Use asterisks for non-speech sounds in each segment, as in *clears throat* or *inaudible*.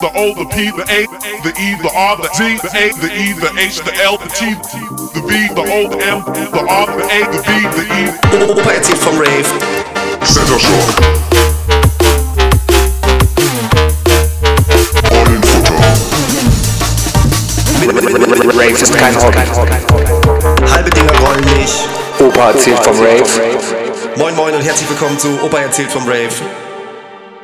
The O, the P, the A, the E, the R, the T, the A, the E, the H, the L, the T, the V, the O, the M, the R, the A, the B, the E. Opa erzählt vom Rave. Center Shock. All in Futter. Rave ist kein Hobby. Halbe Dinger rollen nicht. Opa erzählt vom Rave. Moin moin und herzlich willkommen zu Opa erzählt vom Rave.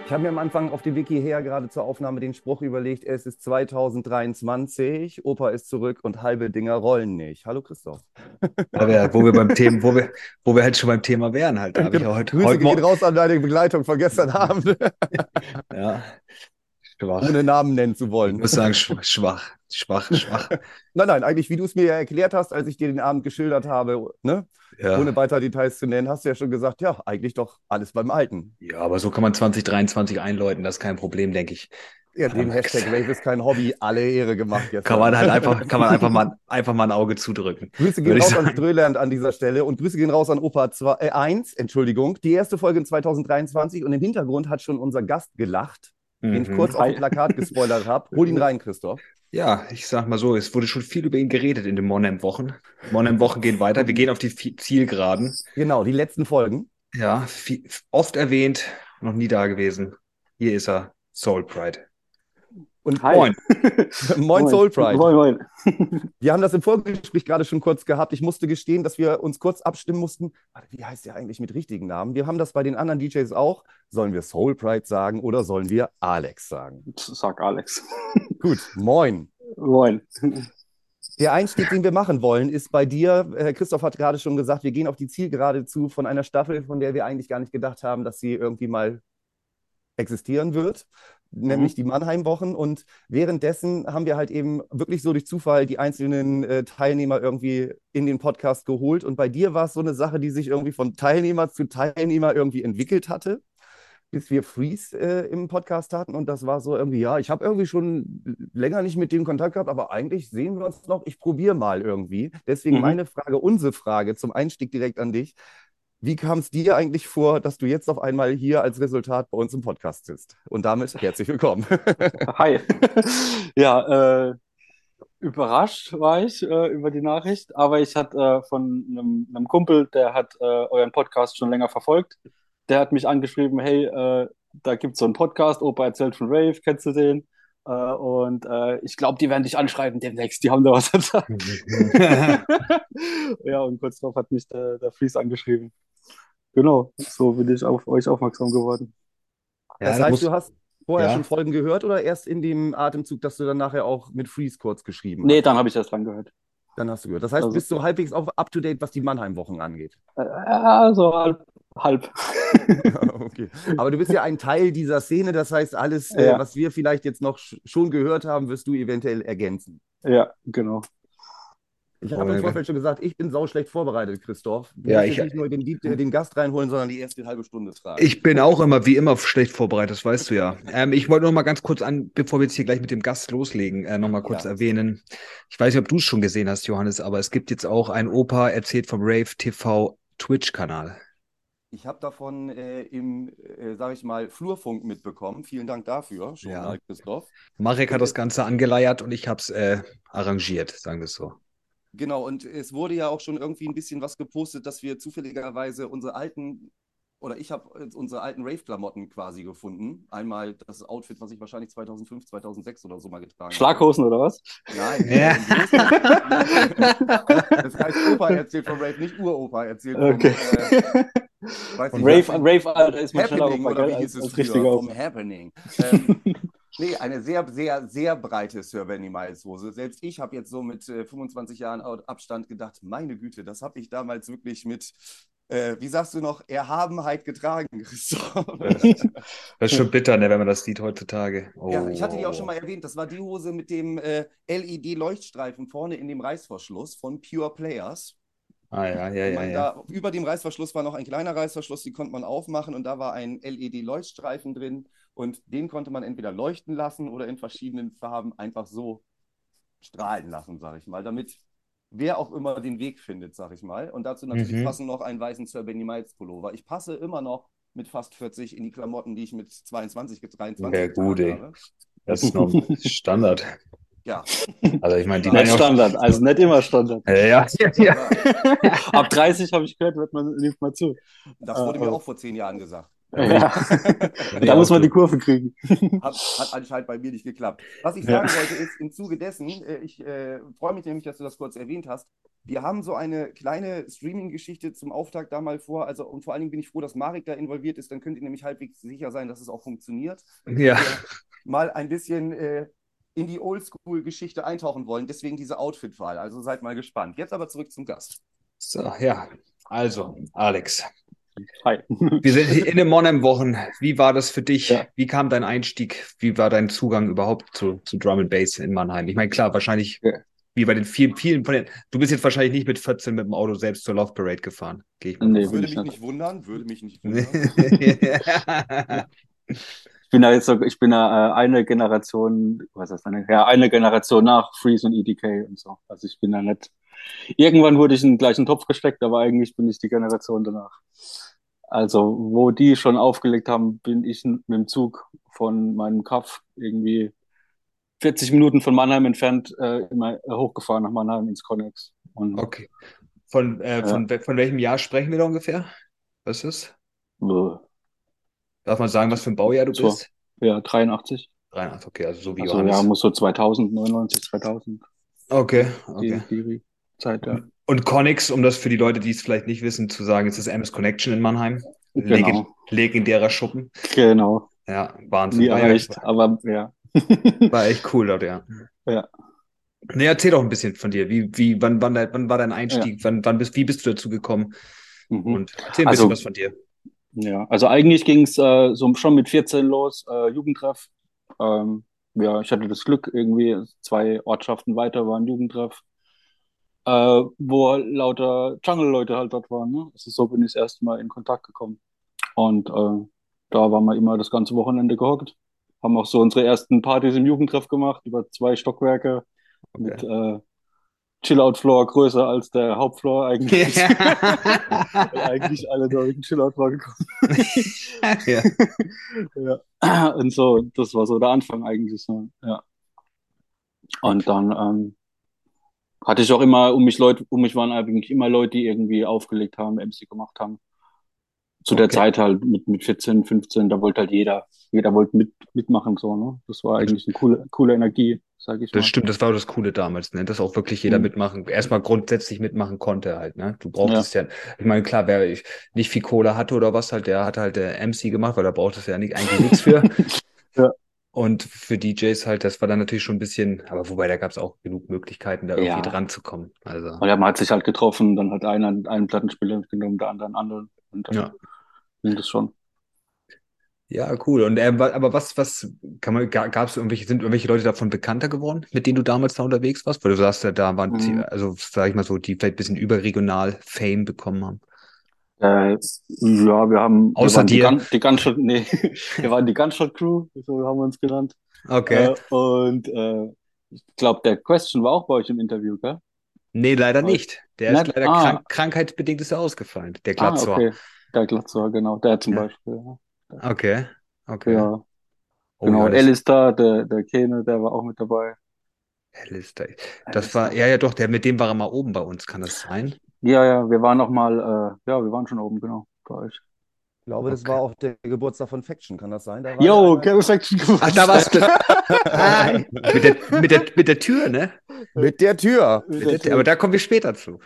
Ich habe mir am Anfang auf die Wiki her gerade zur Aufnahme den Spruch überlegt, es ist 2023, Opa ist zurück und halbe Dinger rollen nicht. Hallo Christoph. Ja, wo wir beim Thema, wo wir, wo wir halt schon beim Thema wären halt. Da habe ich ja heute, Grüße heute gehen Morgen. raus an deine Begleitung von gestern Abend, Ja, *laughs* schwach. ohne Namen nennen zu Ich wollen. muss sagen, schwach, schwach, *laughs* schwach. Nein, nein, eigentlich, wie du es mir ja erklärt hast, als ich dir den Abend geschildert habe, ne? Ja. ohne weiter Details zu nennen, hast du ja schon gesagt, ja, eigentlich doch alles beim Alten. ja, aber so kann man 2023 einläuten, das ist kein Problem, denke ich. Ja, dem. Hashtag Rave ist kein Hobby, alle Ehre gemacht jetzt. Kann man halt einfach, kann man einfach *laughs* mal, einfach mal ein Auge zudrücken. Grüße gehen raus an. Ströland an dieser Stelle und Grüße gehen raus an Opa 2, äh, 1, Entschuldigung. Die erste Folge in 2023 und im Hintergrund hat schon unser Gast gelacht, den ich Mhm. kurz auf dem Plakat gespoilert habe. *laughs* Hol ihn rein, Christoph. Ja, ich sag mal so, es wurde schon viel über ihn geredet in den Monem-Wochen. Monem-Wochen gehen weiter, wir gehen auf die Zielgeraden. Genau, die letzten Folgen. Ja, viel, oft erwähnt, noch nie da gewesen. Hier ist er, Soul Pride. Und Hi. *laughs* Moin. Moin Soul Pride. Moin, moin. *laughs* Wir haben das im Vorgespräch gerade schon kurz gehabt. Ich musste gestehen, dass wir uns kurz abstimmen mussten. Wie heißt der eigentlich mit richtigen Namen? Wir haben das bei den anderen DJs auch. Sollen wir Soul Pride sagen oder sollen wir Alex sagen? Sag Alex. *laughs* Gut, moin. Moin. Der Einstieg, den wir machen wollen, ist bei dir, äh, Christoph hat gerade schon gesagt, wir gehen auf die Zielgerade zu von einer Staffel, von der wir eigentlich gar nicht gedacht haben, dass sie irgendwie mal existieren wird, nämlich die Mannheim-Wochen. Und währenddessen haben wir halt eben wirklich so durch Zufall die einzelnen äh, Teilnehmer irgendwie in den Podcast geholt. Und bei dir war es so eine Sache, die sich irgendwie von Teilnehmer zu Teilnehmer irgendwie entwickelt hatte bis wir Freeze äh, im Podcast hatten und das war so irgendwie, ja, ich habe irgendwie schon länger nicht mit dem Kontakt gehabt, aber eigentlich sehen wir uns noch, ich probiere mal irgendwie. Deswegen Mhm. meine Frage, unsere Frage zum Einstieg direkt an dich. Wie kam es dir eigentlich vor, dass du jetzt auf einmal hier als Resultat bei uns im Podcast sitzt? Und damit herzlich willkommen. *laughs* Hi. *laughs* ja, äh, überrascht war ich äh, über die Nachricht, aber ich hatte äh, von einem, einem Kumpel, der hat äh, euren Podcast schon länger verfolgt. Der hat mich angeschrieben, hey, äh, da gibt es so einen Podcast, Opa erzählt von Rave, kennst du den? Äh, und äh, ich glaube, die werden dich anschreiben demnächst, die haben da was zu sagen. *laughs* ja, und kurz darauf hat mich der, der Fries angeschrieben. Genau, so bin ich auf euch aufmerksam geworden. Ja, das da heißt, muss- du hast vorher Ja. schon Folgen gehört oder erst in dem Atemzug, dass du dann nachher auch mit Freeze kurz geschrieben Nee, hast? dann habe ich das dran gehört. Dann hast du gehört. Das heißt, du Also- bist so halbwegs auf up-to-date, was die Mannheim-Wochen angeht. Äh, Ja, so halb. halb. *laughs* Okay. Aber du bist ja ein Teil dieser Szene, das heißt, alles, äh, Ja. was wir vielleicht jetzt noch sch schon gehört haben, wirst du eventuell ergänzen. Ja, genau. Ich habe im Vorfeld schon gesagt, ich bin sauschlecht vorbereitet, Christoph. Du Ja, ich- nicht nur den, äh, den Gast reinholen, sondern die erste halbe Stunde tragen. Ich bin auch immer, wie immer, schlecht vorbereitet, das weißt du ja. Ähm, ich wollte noch mal ganz kurz an, bevor wir jetzt hier gleich mit dem Gast loslegen, äh, noch mal kurz Ja. erwähnen. Ich weiß nicht, ob du es schon gesehen hast, Johannes, aber es gibt jetzt auch ein Opa erzählt vom Rave TV Twitch-Kanal. Ich habe davon äh, im, äh, sage ich mal, Flurfunk mitbekommen. Vielen Dank dafür, schon Ja. mal, Christoph. Marek hat das Ganze angeleiert und ich habe es äh, arrangiert, sagen wir es so. Genau, und es wurde ja auch schon irgendwie ein bisschen was gepostet, dass wir zufälligerweise unsere alten, oder ich habe unsere alten Rave-Klamotten quasi gefunden. Einmal das Outfit, was ich wahrscheinlich 2005, 2006 oder so mal getragen habe. Schlaghosen oder was? Nein. Ja. *laughs* Das heißt Opa erzählt von Rave, nicht Uropa erzählt von, Okay. äh, weiß Und nicht, Rave, Rave Alter, ist man schneller Happening oder wie hieß es als früher? Vom. Happening. Ähm, nee, eine sehr, sehr, sehr breite Sir Benny Miles Hose. Selbst ich habe jetzt so mit äh, 25 Jahren Abstand gedacht, meine Güte, das habe ich damals wirklich mit, äh, wie sagst du noch, Erhabenheit getragen, *laughs* Christoph. Das ist schon bitter, ne, wenn man das sieht heutzutage. Oh. Ja, ich hatte die auch schon mal erwähnt. Das war die Hose mit dem äh, LED-Leuchtstreifen vorne in dem Reißverschluss von Pure Players. Ah, ja, ja, ja, ja. Über dem Reißverschluss war noch ein kleiner Reißverschluss, die konnte man aufmachen und da war ein LED-Leuchtstreifen drin und den konnte man entweder leuchten lassen oder in verschiedenen Farben einfach so strahlen lassen, sag ich mal, damit wer auch immer den Weg findet, sag ich mal. Und dazu natürlich Mhm. passen noch einen weißen Sir Benny Miles Pullover. Ich passe immer noch mit fast 40 in die Klamotten, die ich mit 22, 23 Ja, gut, habe. Das ist noch Standard. Ja. Also ich meine, die Nicht Standard, also nicht immer Standard. Ja, ja, ja. Ab 30 habe ich gehört, wird man nimmt mal zu. Das wurde mir Äh, auch vor zehn Jahren gesagt. Ja. *laughs* da muss man die Kurve kriegen. Hat, hat anscheinend bei mir nicht geklappt. Was ich Ja. sagen wollte, ist im Zuge dessen, äh, ich äh, freue mich nämlich, dass du das kurz erwähnt hast. Wir haben so eine kleine Streaming-Geschichte zum Auftakt da mal vor. Also, und vor allen Dingen bin ich froh, dass Marek da involviert ist. Dann könnt ihr nämlich halbwegs sicher sein, dass es auch funktioniert. ja. Mal ein bisschen äh, in die Oldschool-Geschichte eintauchen wollen. Deswegen diese Outfit-Wahl. Also seid mal gespannt. Jetzt aber zurück zum Gast. So, ja. Also, Alex, Hi. wir sind in den Monheim-Wochen. Wie war das für dich? Ja. Wie kam dein Einstieg? Wie war dein Zugang überhaupt zu, zu Drum and Bass in Mannheim? Ich meine, klar, wahrscheinlich, Ja. wie bei den vielen, vielen von den, du bist jetzt wahrscheinlich nicht mit 14 mit dem Auto selbst zur Love Parade gefahren. Gehe ich mal Nee, Würde mich nicht. nicht wundern. Würde mich nicht *laughs* wundern. Ich bin da jetzt so, ich bin da äh, eine Generation, was ist das, eine, ja, eine Generation nach Freeze und EDK und so. Also ich bin da nicht. Irgendwann wurde ich in den gleichen Topf gesteckt, aber eigentlich bin ich die Generation danach. Also, wo die schon aufgelegt haben, bin ich mit dem Zug von meinem Kaff irgendwie 40 Minuten von Mannheim entfernt äh, immer hochgefahren nach Mannheim ins Connex. Und Okay. Von, äh, von, von welchem Jahr sprechen wir da ungefähr? Was ist das? Darf man sagen, was für ein Baujahr du So. bist? ja, 83. 83, okay, also so wie Also Johannes. ja, muss so 2000, 99, 2000, Okay, die, okay. die Zeit, ja. Und Connex, um das für die Leute, die es vielleicht nicht wissen, zu sagen, ist das MS Connection in Mannheim. Genau. Legend, legendärer Schuppen. Genau. Ja, Wahnsinn. Nie War, ja, erreicht, aber ja. *laughs* war echt cool dort, ja. Ja. Nee, erzähl doch ein bisschen von dir. Wie, wie, wann, wann, wann war dein Einstieg? Wann, wann bist, wie bist du dazu gekommen? Mhm. Und erzähl ein Also- bisschen was von dir. Ja, also eigentlich ging es äh, so schon mit 14 los, äh, Jugendtreff. Ähm, ja, ich hatte das Glück, irgendwie zwei Ortschaften weiter war ein Jugendtreff, äh, wo lauter Jungle-Leute halt dort waren. Ne? Also so bin ich das erste Mal in Kontakt gekommen. Und äh, da waren wir immer das ganze Wochenende gehockt. Haben auch so unsere ersten Partys im Jugendtreff gemacht, über zwei Stockwerke mit äh, Chill-Out-Floor größer als der Hauptfloor eigentlich. Weil eigentlich alle da wegen Chill-Out-Floor gekommen. *laughs* ja. Ja. Und so, das war so der Anfang eigentlich so, ja. Und dann ähm, hatte ich auch immer um mich Leute, um mich waren eigentlich immer Leute, die irgendwie aufgelegt haben, MC gemacht haben. Zu der Okay. Zeit halt mit, mit 14, 15, da wollte halt jeder, jeder wollte mit, mitmachen, so, ne? Das war eigentlich eine coole, coole Energie, sag ich mal. Das stimmt, das war das Coole damals, ne? Dass auch wirklich jeder Mhm. mitmachen, erstmal grundsätzlich mitmachen konnte halt, ne? Du brauchtest ja, ich meine, klar, wer ich nicht viel Kohle hatte oder was halt, der hat halt der MC gemacht, weil da brauchtest du ja nicht, eigentlich nichts für. *laughs* Ja. Und für DJs halt, das war dann natürlich schon ein bisschen, aber wobei, da gab es auch genug Möglichkeiten, da irgendwie Ja. dran zu kommen. Also, Und ja, man hat sich halt getroffen, dann hat einer einen Plattenspieler mitgenommen, der andere einen anderen. Und dann ja. ging das schon. Ja, cool. Und wa- aber was, was kann man, gab es irgendwelche, sind irgendwelche Leute davon bekannter geworden, mit denen du damals da unterwegs warst? Weil du sagst ja, da waren, die, Mhm. also sag ich mal so, die vielleicht ein bisschen überregional Fame bekommen haben. Äh, ja, wir haben, wir Außer die, dir. Gun, die Gunshot, nee, *laughs* wir waren die Gunshot Crew, so haben wir uns genannt. Okay. Äh, und äh, ich glaube, der Question war auch bei euch im Interview, gell? Nee, leider Aber- nicht. Der ist Nicht? leider Ah. krank, krankheitsbedingt ist er ausgefallen, der Ah, Glatzer. okay. Der Glatzer, genau, der zum Ja. Beispiel. Ja, Okay. Okay. ja Oh, genau. Und Alistair, der, der Kene, der war auch mit dabei. Alistair. Das war, ja, ja, doch, der, mit dem war er mal oben bei uns, kann das sein? Ja, ja, wir waren noch mal, äh, ja, wir waren schon oben, genau, bei euch. Ich glaube, das war auch der Geburtstag von Faction, kann das sein? Da war Yo, Kevin Faction Ach, da warst du. ah, mit, der, mit, der, mit der Tür, ne? Mit der Tür. Mit der, aber da kommen wir später zu.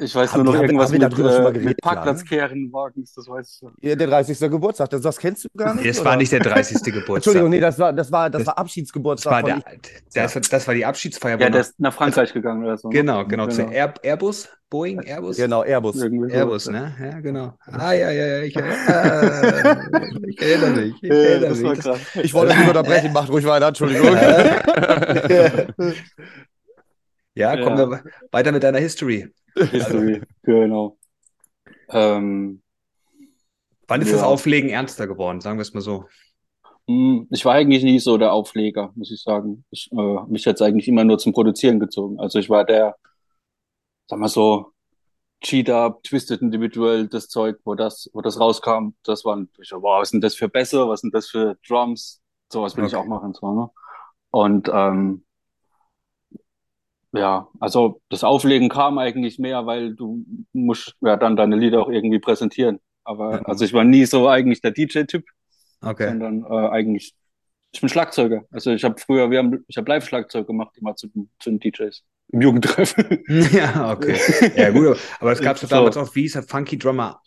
Ich weiß Haben nur noch wir- haben irgendwas wir da mit, drüber schon mal äh, geredet, mit Parkplatzkehrenwagens, das weiß ich. Ja, Der 30. Geburtstag, das, das kennst du gar nicht? Das oder? war nicht der 30. *laughs* Geburtstag. Entschuldigung, nee, das war, das war, das Das- war das Abschiedsgeburtstag war von der, das, war- das war die Abschiedsfeier. Ja, der ist nach Frankreich gegangen oder so. ne? Genau, genau, zu Air, Airbus, Boeing, Airbus. Genau, Airbus. Irgendwie so. Airbus, ne? Ja, genau. Ah, ja, ja, ja, ich, äh, ich erinnere mich. Ich *laughs* erinnere das war mich. krass. Ich wollte nicht unterbrechen, macht ruhig weiter, Entschuldigung. *laughs* Ja, kommen Ja. wir weiter mit deiner History. History, genau. Ähm, Wann ist das Ja. Auflegen ernster geworden? Sagen wir es mal so. mh, ich war eigentlich nie so der Aufleger, muss ich sagen. Ich, äh, mich jetzt eigentlich immer nur zum Produzieren gezogen. Also ich war der, sag mal so, Cheat-Up, Twisted Individual, das Zeug, wo das, wo das rauskam, das waren, ich so, wow, was sind das für Bässe, was sind das für Drums? Sowas will ich Okay. auch machen, so, ne? Und ähm, ja, also das Auflegen kam eigentlich mehr, weil du musst ja dann deine Lieder auch irgendwie präsentieren. Aber also ich war nie so eigentlich der DJ-Typ, Okay. sondern äh, eigentlich, ich bin Schlagzeuger. Also ich habe früher, wir haben, ich habe Live-Schlagzeug gemacht, immer zu, zu den DJs im Jugendtreff. *laughs* Ja, okay. Ja, gut, aber es gab So. damals auch, wie hieß der Funky Drummer?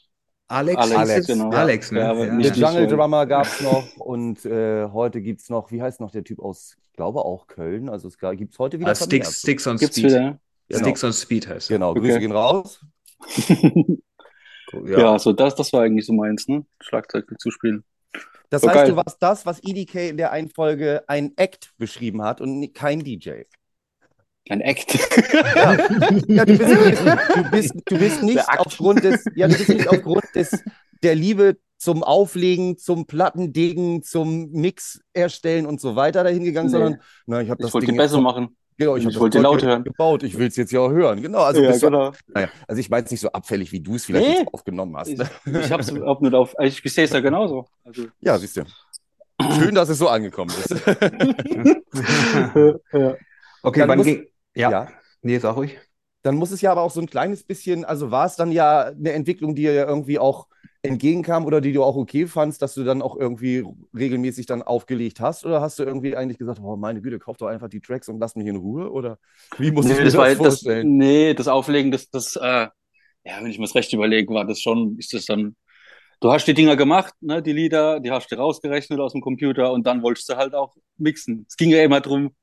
Alex? Alex, es? genau. Alex, ne? Ja, Ja, ja. Jungle so- Drummer gab es noch und äh, heute gibt es noch, wie heißt noch der Typ aus, ich glaube auch Köln, also es gibt es heute wieder Ah, Sticks. Sticks on Gibt's Speed. wieder? Genau. Sticks on Speed heißt. Genau, Grüße Okay. gehen raus. Cool, Ja, Ja. so das, das war eigentlich so meins, ne? Schlagzeug zu spielen. Das So heißt, geil. du warst das, was EDK in der einen Folge ein Act beschrieben hat und kein DJ. Ein Act. Ja, ja du, bist, du, bist, du bist nicht aufgrund des, ja, du bist nicht aufgrund des, der Liebe zum Auflegen, zum Plattendegen, zum Mix erstellen und so weiter dahin gegangen, Nee. sondern na, ich habe das Ich wollte Ding jetzt, machen. genau, ich, ich wollte jetzt hören. gebaut, ich will es jetzt ja auch hören. Genau, also ja, bist du, genau. naja, also ich meine es nicht so abfällig, wie du es vielleicht Nee. jetzt aufgenommen hast. Ich, Ne? ich hab's überhaupt nicht auf. Ich, ich sehe es ja genauso. Also, *laughs* Ja, siehst du. Schön, dass es so angekommen ist. *laughs* *laughs* ja. Okay, Dann wann muss- ging. Ja. ja. Nee, sag ruhig. dann muss es ja aber auch so ein kleines bisschen, also war es dann ja eine Entwicklung, die ja irgendwie auch entgegenkam oder die du auch okay fandst, dass du dann auch irgendwie regelmäßig dann aufgelegt hast? Oder hast du irgendwie eigentlich gesagt, oh meine Güte, kauf doch einfach die Tracks und lass mich in Ruhe? Oder wie muss ich Nee, mir das das war das, vorstellen? nee, das Auflegen, das, das, äh, ja, wenn ich mir das recht überlege, war das schon, ist das dann, du hast die Dinger gemacht, ne, die Lieder, die hast du rausgerechnet aus dem Computer und dann wolltest du halt auch mixen. Es ging ja immer drum,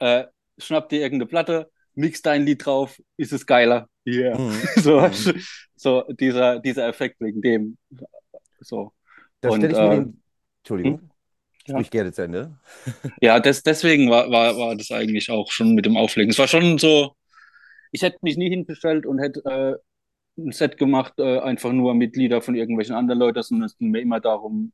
äh, schnapp dir irgendeine Platte, mix dein Lied drauf, ist es geiler. Yeah. Mhm. *laughs* So, du, so dieser, dieser Effekt wegen dem. So. Da stelle ich mir äh, den. Entschuldigung, Ja. sprich gerne zu Ende. *laughs* Ja, des, deswegen war, war, war das eigentlich auch schon mit dem Auflegen. Es war schon so, ich hätte mich nie hingestellt und hätte äh, ein Set gemacht, äh, einfach nur mit Lieder von irgendwelchen anderen Leuten, sondern es ging mir immer darum,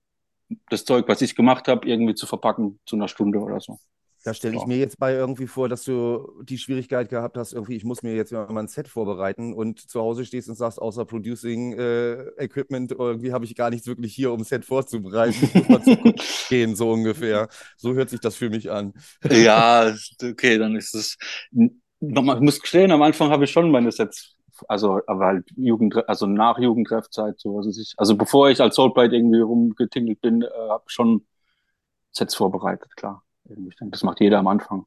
das Zeug, was ich gemacht habe, irgendwie zu verpacken zu einer Stunde oder so. Da stelle ich mir jetzt bei irgendwie vor, dass du die Schwierigkeit gehabt hast, irgendwie, ich muss mir jetzt mal ein Set vorbereiten und zu Hause stehst und sagst, außer Producing äh, Equipment, irgendwie habe ich gar nichts wirklich hier, um ein Set vorzubereiten. Ich muss mal zu *laughs* gehen, so ungefähr. So hört sich das für mich an. Ja, okay, dann ist es. Nochmal, ich muss gestehen, am Anfang habe ich schon meine Sets, also aber halt Jugend, also nach Jugendtreffzeit, so was weiß ich. Also bevor ich als Soulbrite irgendwie rumgetingelt bin, äh, habe ich schon Sets vorbereitet, klar. Ich denke, das macht jeder am Anfang.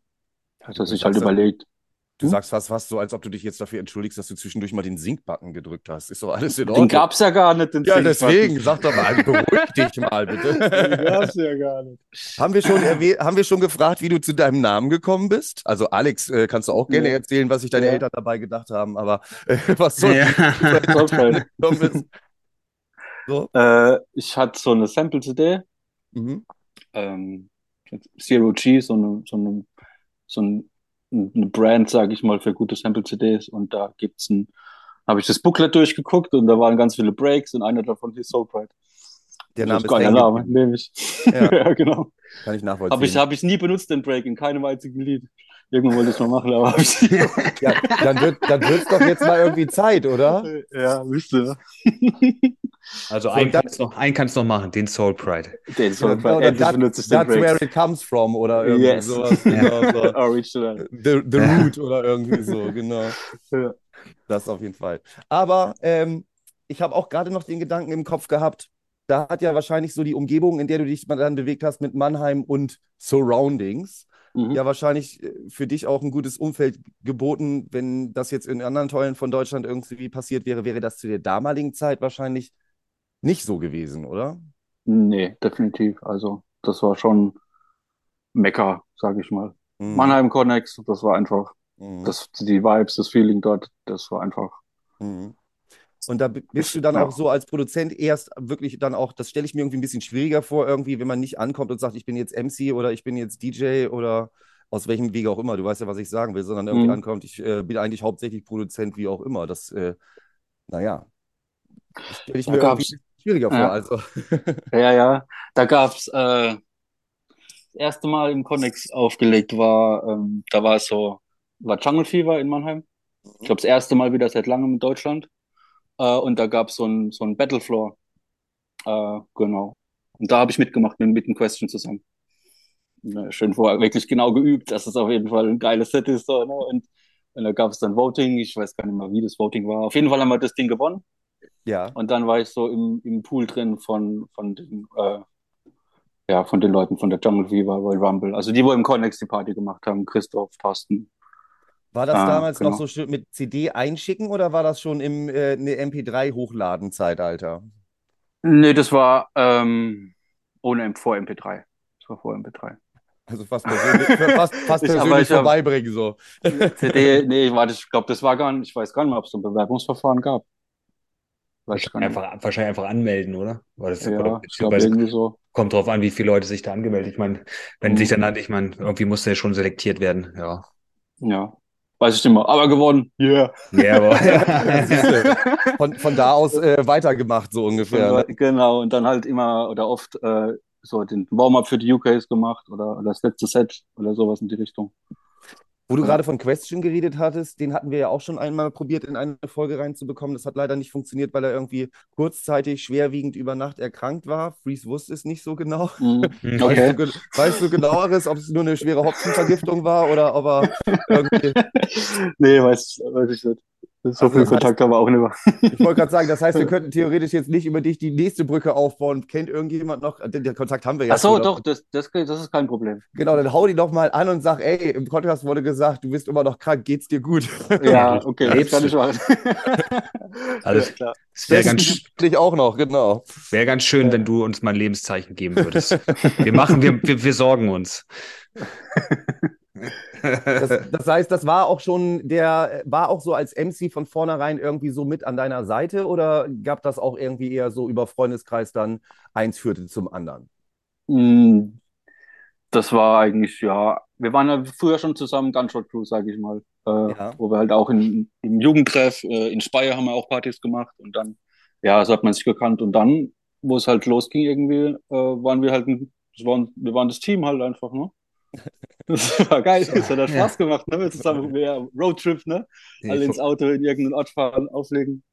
Dass er sich halt sagst überlegt. Du Hm? sagst fast, fast so, als ob du dich jetzt dafür entschuldigst, dass du zwischendurch mal den Sync-Button gedrückt hast. Ist doch alles in Den Ordnung. gab's ja gar nicht, den ja, deswegen, sag doch mal, beruhig dich mal, *laughs* Den bitte. gab's ja gar nicht. haben, wir schon haben wir schon gefragt, wie du zu deinem Namen gekommen bist? Also, Alex, äh, kannst du auch gerne Ja. erzählen, was sich deine Ja. Eltern dabei gedacht haben, aber äh, *laughs* was soll Ja. Bist? *laughs* So. äh, ich hatte so eine Sample-CD, Mhm. ähm, Zero G, so eine, so eine, so ein, eine Brand, sage ich mal, für gute Sample-CDs. Und da gibt's ein, habe ich das Booklet durchgeguckt und da waren ganz viele Breaks und einer davon hieß Soulbrite. Der Das Name ist hängen Name, nehme ich. Ja. *laughs* Ja, genau. Kann ich nachvollziehen. Habe ich, hab ich nie benutzt, den Break, in keinem einzigen Lied. Irgendwann wollte ich es mal machen, aber habe ich *laughs* ja, dann wird dann wird's doch jetzt mal irgendwie Zeit, oder? *laughs* Ja, wisste. Also So, einen dann- kannst du noch, einen noch machen, den Soul Pride. Den Soulbrite, Oder endlich that, benutze ich den that's where Break. it comes from oder irgendwie Yes. sowas. *laughs* Genau, so. Original. The, the Ja. Root oder irgendwie so, genau. Ja. Das auf jeden Fall. Aber ähm, ich habe auch gerade noch den Gedanken im Kopf gehabt, da hat ja wahrscheinlich so die Umgebung, in der du dich dann bewegt hast mit Mannheim und Surroundings, Mhm. ja wahrscheinlich äh, für dich auch ein gutes Umfeld geboten. Wenn das jetzt in anderen Teilen von Deutschland irgendwie passiert wäre, wäre das zu der damaligen Zeit wahrscheinlich nicht so gewesen, oder? Nee, definitiv. Also, das war schon Mekka, sage ich mal. Mhm. Mannheim Connex, das war einfach, Mhm. das, die Vibes, das Feeling dort, das war einfach. Und da bist du dann auch so als Produzent erst wirklich dann auch, das stelle ich mir irgendwie ein bisschen schwieriger vor, irgendwie, wenn man nicht ankommt und sagt, ich bin jetzt MC oder ich bin jetzt DJ oder aus welchem Wege auch immer, du weißt ja, was ich sagen will, sondern irgendwie Mhm. ankommt, ich äh, bin eigentlich hauptsächlich Produzent, wie auch immer. Das, äh, naja, das stelle ich Da mir irgendwie gab's- ein bisschen schwieriger vor. Ja. Also, *laughs* Ja, ja. Da gab's äh, das erste Mal im Connex aufgelegt war, ähm, da war es so, war Jungle Fever in Mannheim. Ich glaube, das erste Mal wieder seit langem in Deutschland. Äh, und da gab's so ein, so ein Battlefloor. Äh, genau. Und da habe ich mitgemacht mit, mit dem Question zusammen. ne, schön vorher wirklich genau geübt, dass es auf jeden Fall ein geiles Set ist. So, ne? und, und da gab es dann Voting. Ich weiß gar nicht mehr, wie das Voting war. Auf jeden Fall haben wir das Ding gewonnen. Ja. Und dann war ich so im, im Pool drin von, von den, äh, ja, von den Leuten von der Jungle Fever, Royal Rumble. Also die, wo im Connex die Party gemacht haben, Christoph, Thorsten. War das Ah, damals noch genau. so schön mit CD einschicken oder war das schon im äh, ne MP3-Hochladen-Zeitalter? Nee, das war ähm, ohne M vor MP3. Das war vor MP3. Also fast persönlich, fast, fast Ich- *laughs* persönlich ich hab- vorbeibringen so. *laughs* CD, nee, warte, ich glaube, das war gar nicht, ich weiß gar nicht mehr, ob es so ein Bewerbungsverfahren gab. Weiß ich gar nicht. Einfach, wahrscheinlich einfach anmelden, oder? War das, Ja, oder beziehungsweise irgendwie so. kommt drauf an, wie viele Leute sich da angemeldet. Ich meine, wenn Mhm. sich dann halt, ich meine, irgendwie muss der schon selektiert werden. Ja. Ja, weiß ich nicht mehr. Aber gewonnen. Yeah. *laughs* Siehste, *laughs* von, von da aus äh, weitergemacht, so ungefähr. Ne? Genau, und dann halt immer oder oft äh, so den Warm-up für die UKs gemacht oder, oder das letzte Set oder sowas in die Richtung. Wo du gerade von Question geredet hattest, den hatten wir ja auch schon einmal probiert, in eine Folge reinzubekommen. Das hat leider nicht funktioniert, weil er irgendwie kurzzeitig schwerwiegend über Nacht erkrankt war. Freeze wusste es nicht so genau. *laughs* Weißt, Okay. du, ge- weißt du genaueres, ob es nur eine schwere Hopfenvergiftung war oder ob er irgendwie. *laughs* nee, weiß, weiß ich nicht. So Also viel das heißt- Kontakt haben wir auch nicht mehr. *laughs* Ich wollte gerade sagen, das heißt, wir *laughs* könnten theoretisch jetzt nicht über dich die nächste Brücke aufbauen. Kennt irgendjemand noch? Den, den Kontakt haben wir ja. Ach so, doch, das, das, das ist kein Problem. Genau, dann hau die doch mal an und sag, ey, im Podcast wurde gesagt, du bist immer noch krank, geht's dir gut? *laughs* Ja, okay, das Lebst kann du? ich machen. Alles- klar. es wäre ganz, dich auch noch, genau. wär ganz schön, wenn du uns mal ein Lebenszeichen geben würdest. Wir machen, wir, wir, wir sorgen uns. Das, *laughs* das heißt, das war auch schon, der war auch so als MC von vornherein irgendwie so mit an deiner Seite oder gab das auch irgendwie eher so über Freundeskreis dann eins führte zum anderen? Mm, Das war eigentlich, ja, wir waren ja früher schon zusammen, Gunshot Crew, sage ich mal. Äh, Ja. Wo wir halt auch in, im Jugendtreff, äh, in Speyer haben wir auch Partys gemacht und dann, ja, so hat man sich gekannt und dann, wo es halt losging irgendwie, äh, waren wir halt ein, das waren, wir waren das Team halt einfach, ne? Das war geil, das hat ja Spaß gemacht, ne? Wir zusammen, ja, Roadtrip, ne? Alle ins Auto in irgendeinen Ort fahren, auflegen.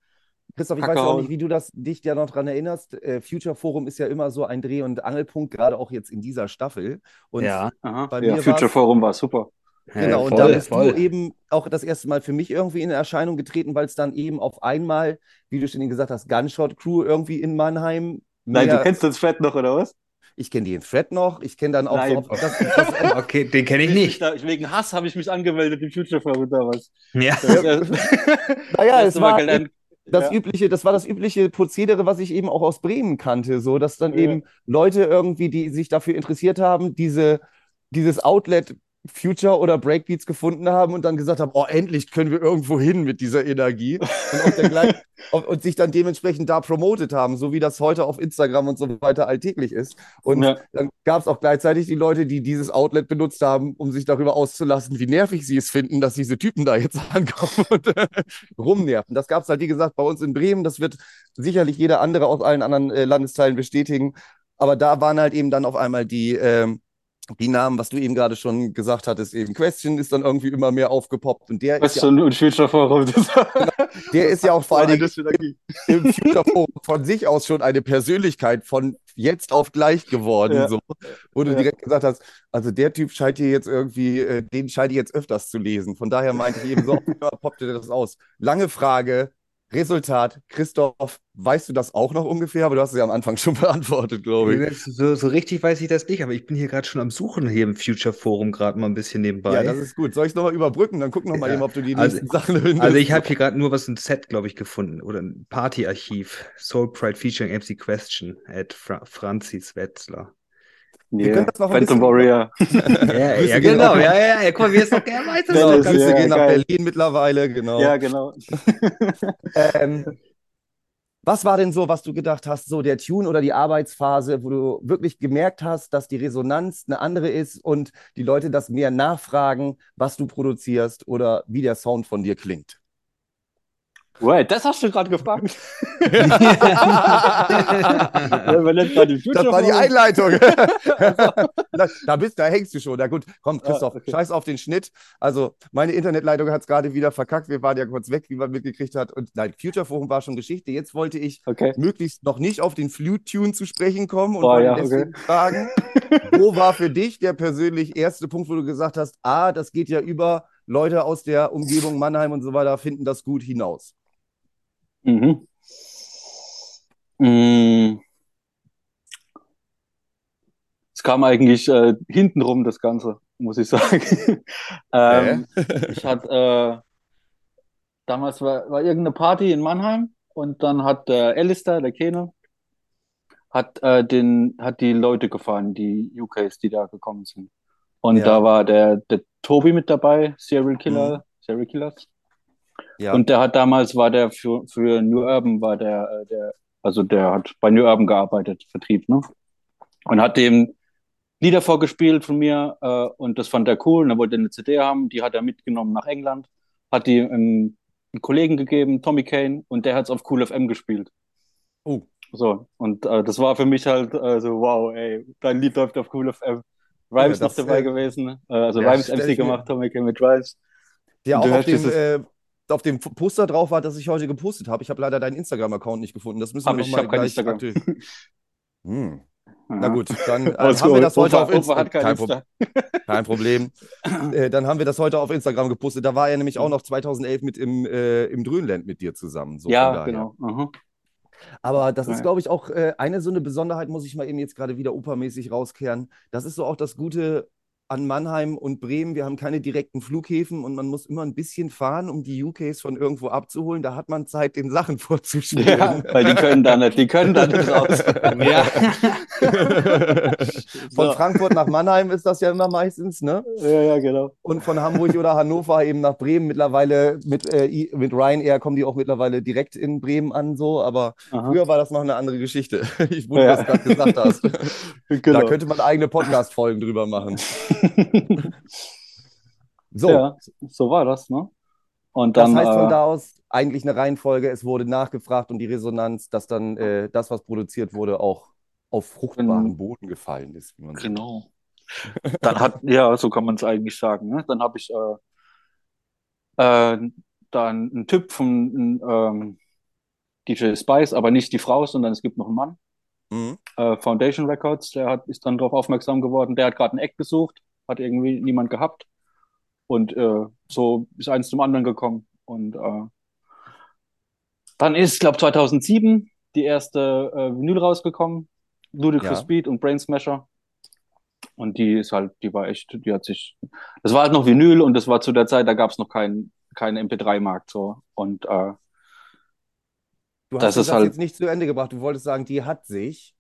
Christoph, ich Kacke weiß auch nicht, wie du das dich ja noch dran erinnerst. Äh, Future Forum ist ja immer so ein Dreh- und Angelpunkt, gerade auch jetzt in dieser Staffel. Und ja, Aha. Bei ja, mir Future Forum war super. Genau, ja, und da voll, bist voll. du eben auch das erste Mal für mich irgendwie in Erscheinung getreten, weil es dann eben auf einmal, wie du schon gesagt hast, Gunshot Crew irgendwie in Mannheim. Nein, du kennst das Fett noch, oder was? Ich kenne den Fred noch, ich kenne dann auch Nein. so, das, das, *laughs* Okay, den kenne ich nicht. Da, wegen Hass habe ich mich angemeldet im Future Forum damals. Ja. Das, *laughs* naja, das es war gelernt. das Ja. übliche, das war das übliche Prozedere, was ich eben auch aus Bremen kannte, so dass dann Ja. eben Leute irgendwie, die sich dafür interessiert haben, diese, dieses Outlet Future oder Breakbeats gefunden haben und dann gesagt haben, oh, endlich können wir irgendwo hin mit dieser Energie und, auf gleich, und, *laughs* und sich dann dementsprechend da promotet haben, so wie das heute auf Instagram und so weiter alltäglich ist. Und Ja. dann gab es auch gleichzeitig die Leute, die dieses Outlet benutzt haben, um sich darüber auszulassen, wie nervig sie es finden, dass diese Typen da jetzt *laughs* ankommen und äh, rumnerven. Das gab es halt, wie gesagt, bei uns in Bremen. Das wird sicherlich jeder andere aus allen anderen äh, Landesteilen bestätigen. Aber da waren halt eben dann auf einmal die, ähm, die Namen, was du eben gerade schon gesagt hattest, eben Question ist dann irgendwie immer mehr aufgepoppt. Und der ist, ja, Question und Future Forum. War, der ist ja auch vor allen Dingen das Energie. im Future Forum von sich aus schon eine Persönlichkeit von jetzt auf gleich geworden, Ja. so, wo du Ja. direkt gesagt hast, also der Typ scheint hier jetzt irgendwie, äh, den scheint ihr jetzt öfters zu lesen. Von daher meinte ich eben so, *laughs* poppte das aus. Lange Frage, Resultat, Christoph, weißt du das auch noch ungefähr? Aber du hast es ja am Anfang *laughs* schon beantwortet, glaube ich. So, so richtig weiß ich das nicht, aber ich bin hier gerade schon am Suchen hier im Future Forum gerade mal ein bisschen nebenbei. Ja, das ist gut. Soll ich es nochmal überbrücken? Dann guck nochmal Ja. eben, ob du die Also- nächsten Sachen findest. Also ich habe hier gerade nur was ein Set, glaube ich, gefunden oder ein Partyarchiv. Soul Pride featuring MC Question at Fra Francis Wetzler. Wir können Yeah. das noch Phantom Warrior. Ja, ja *laughs* genau. auch- Ja, ja, ja. Guck mal, wie es noch der weiß es Ja, noch das ganz Grüße ja, gehen nach. Berlin mittlerweile, genau. Ja, genau. *laughs* Ähm, was war denn so, was du gedacht hast, so der Tune oder die Arbeitsphase, wo du wirklich gemerkt hast, dass die Resonanz eine andere ist und die Leute das mehr nachfragen, was du produzierst oder wie der Sound von dir klingt? Wait, das hast du gerade gefragt. *laughs* das war die Einleitung. *laughs* da, da, bist, da hängst du schon. Na gut, komm, Christoph, ah, okay. scheiß auf den Schnitt. Also, meine Internetleitung hat es gerade wieder verkackt. Wir waren ja kurz weg, wie man mitgekriegt hat. Und nein, Future Forum war schon Geschichte. Jetzt wollte ich okay. möglichst noch nicht auf den Flute-Tune zu sprechen kommen und Boah, ja, okay. fragen, *laughs* wo war für dich der persönlich erste Punkt, wo du gesagt hast, ah, das geht ja über Leute aus der Umgebung Mannheim und so weiter, finden das gut hinaus? Mhm. Mm. Es kam eigentlich äh, hintenrum, das Ganze, muss ich *laughs* sagen. ähm, ich hatte, äh, damals war, war irgendeine Party in Mannheim und dann hat der Alistair, der Kene, hat, äh, den, hat die Leute gefahren, die UKs, die da gekommen sind. Und ja. da war der, der Tobi mit dabei, Serial Killer, mhm. Serial Killers. Ja. Und der hat damals, war der für, für New Urban, war der, äh, der, also der hat bei New Urban gearbeitet, Vertrieb, ne? Und hat dem Lieder vorgespielt von mir äh, und das fand er cool und er wollte eine CD haben, die hat er mitgenommen nach England, hat die ähm, einen Kollegen gegeben, Tommy Kane, und der hat es auf Cool FM gespielt. Oh. So, und äh, das war für mich halt äh, so, wow, ey, dein Lied läuft auf Cool FM. Rhymes ja, noch dabei äh, gewesen, also ja, Rhymes MC gemacht, Tommy Kane mit Rhymes. Ja, auch auf dem, auf dem Poster drauf war, das ich heute gepostet habe. Ich habe leider deinen Instagram-Account nicht gefunden. Das müssen wir nochmal gleich aktuell. Hm. Na gut, dann äh, *laughs* haben wir das heute Opa, auf Instagram. Kein, Pro *laughs* kein, Problem. *clears throat* äh, dann haben wir das heute auf Instagram gepostet. Da war er nämlich auch noch 2011 mit im, äh, im Dröhnland mit dir zusammen. So ja, genau. Uh Aber das ist, glaube ich, auch äh, eine so eine Besonderheit, muss ich mal eben jetzt gerade wieder opermäßig rauskehren. Das ist so auch das Gute an Mannheim und Bremen. Wir haben keine direkten Flughäfen und man muss immer ein bisschen fahren, um die UKs von irgendwo abzuholen. Da hat man Zeit, den Sachen *laughs* vorzuspielen. Ja, weil die können da nicht, die können da nicht raus. *laughs* ja. *laughs* von. Frankfurt nach Mannheim ist das ja immer meistens, ne? Ja, ja, genau. Und von Hamburg oder Hannover eben nach Bremen. Mittlerweile mit, äh, mit Ryanair kommen die auch mittlerweile direkt in Bremen an, so. Aber Aha. früher war das noch eine andere Geschichte. Ich wundere, ja. was du gerade gesagt hast. Genau. Da könnte man eigene Podcast-Folgen drüber machen. *laughs* so. Ja, so war das, ne? Und dann, das heißt von äh, da aus eigentlich eine Reihenfolge, es wurde nachgefragt und die Resonanz, dass dann äh, das, was produziert wurde, auch auf fruchtbaren Boden gefallen ist. genau. dann hat, ja, so kann man es eigentlich sagen. Ne? Dann habe ich äh, äh, dann einen Typ von ähm, DJ Spice, aber nicht die Frau, sondern es gibt noch einen Mann. Mhm. Äh, Foundation Records, der hat, ist dann darauf aufmerksam geworden. Der hat gerade ein Eck besucht hat irgendwie niemand gehabt. Und äh, so ist eins zum anderen gekommen. Und äh, dann ist, glaube 2007 die erste äh, Vinyl rausgekommen, Ludicrous ja. Speed und Brain Smasher. Und die ist halt, die war echt, die hat sich, das war halt noch Vinyl und das war zu der Zeit, da gab es noch keinen kein MP3-Markt so. Und äh, du hast das ist halt jetzt nicht zu Ende gebracht. Du wolltest sagen, die hat sich.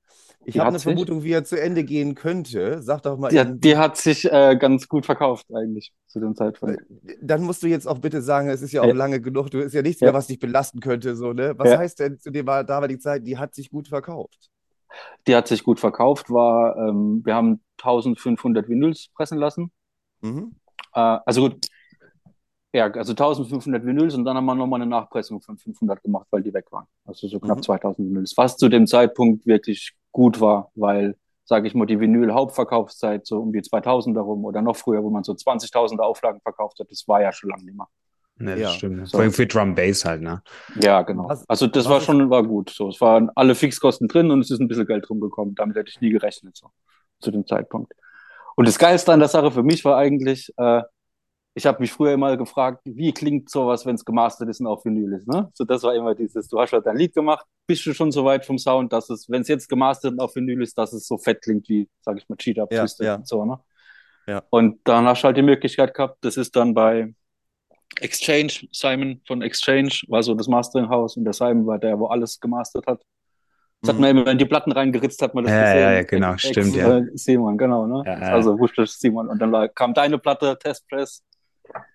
Ich habe eine Vermutung, wie er zu Ende gehen könnte. Sag doch mal. Ja, die hat sich äh, ganz gut verkauft eigentlich zu dem Zeitpunkt. Dann musst du jetzt auch bitte sagen, es ist ja auch ja. lange genug. Du ist ja nichts ja. mehr, was dich belasten könnte. So, ne? Was ja. heißt denn zu dem damaligen Zeit, die hat sich gut verkauft? Die hat sich gut verkauft. War, ähm, wir haben 1500 Vinyls pressen lassen. Mhm. Äh, also gut, ja, also 1500 Vinyls und dann haben wir nochmal eine Nachpressung von 500 gemacht, weil die weg waren. Also so knapp mhm. 2000 Vinyls, was zu dem Zeitpunkt wirklich gut war, weil, sage ich mal, die Vinyl-Hauptverkaufszeit so um die 2000 herum oder noch früher, wo man so 20.000 Auflagen verkauft hat, das war ja schon lange nicht mehr. Ne, das ja. stimmt. So. Vor allem für Drum Bass halt, ne? Ja, genau. Also das war schon war gut. So, es waren alle Fixkosten drin und es ist ein bisschen Geld rumgekommen. Damit hätte ich nie gerechnet, so zu dem Zeitpunkt. Und das Geilste an der Sache für mich war eigentlich, äh, ich habe mich früher immer gefragt, wie klingt sowas, wenn es gemastert ist und auf Vinyl ist. Ne? So, das war immer dieses, du hast halt dein Lied gemacht, bist du schon so weit vom Sound, dass es, wenn es jetzt gemastert und auf Vinyl ist, dass es so fett klingt wie, sag ich mal, Cheat Up ja, ja. und so. Ne? Ja. Und dann hast du halt die Möglichkeit gehabt, das ist dann bei Exchange, Simon von Exchange war so das Mastering-Haus und der Simon war der, wo alles gemastert hat. Das hat mhm. man immer, wenn die Platten reingeritzt, hat man das ja, gesehen. Ja, ja, genau, Ex stimmt, ja. Simon, genau, ne? Ja, also wusste Simon. Und dann kam deine Platte, Testpress,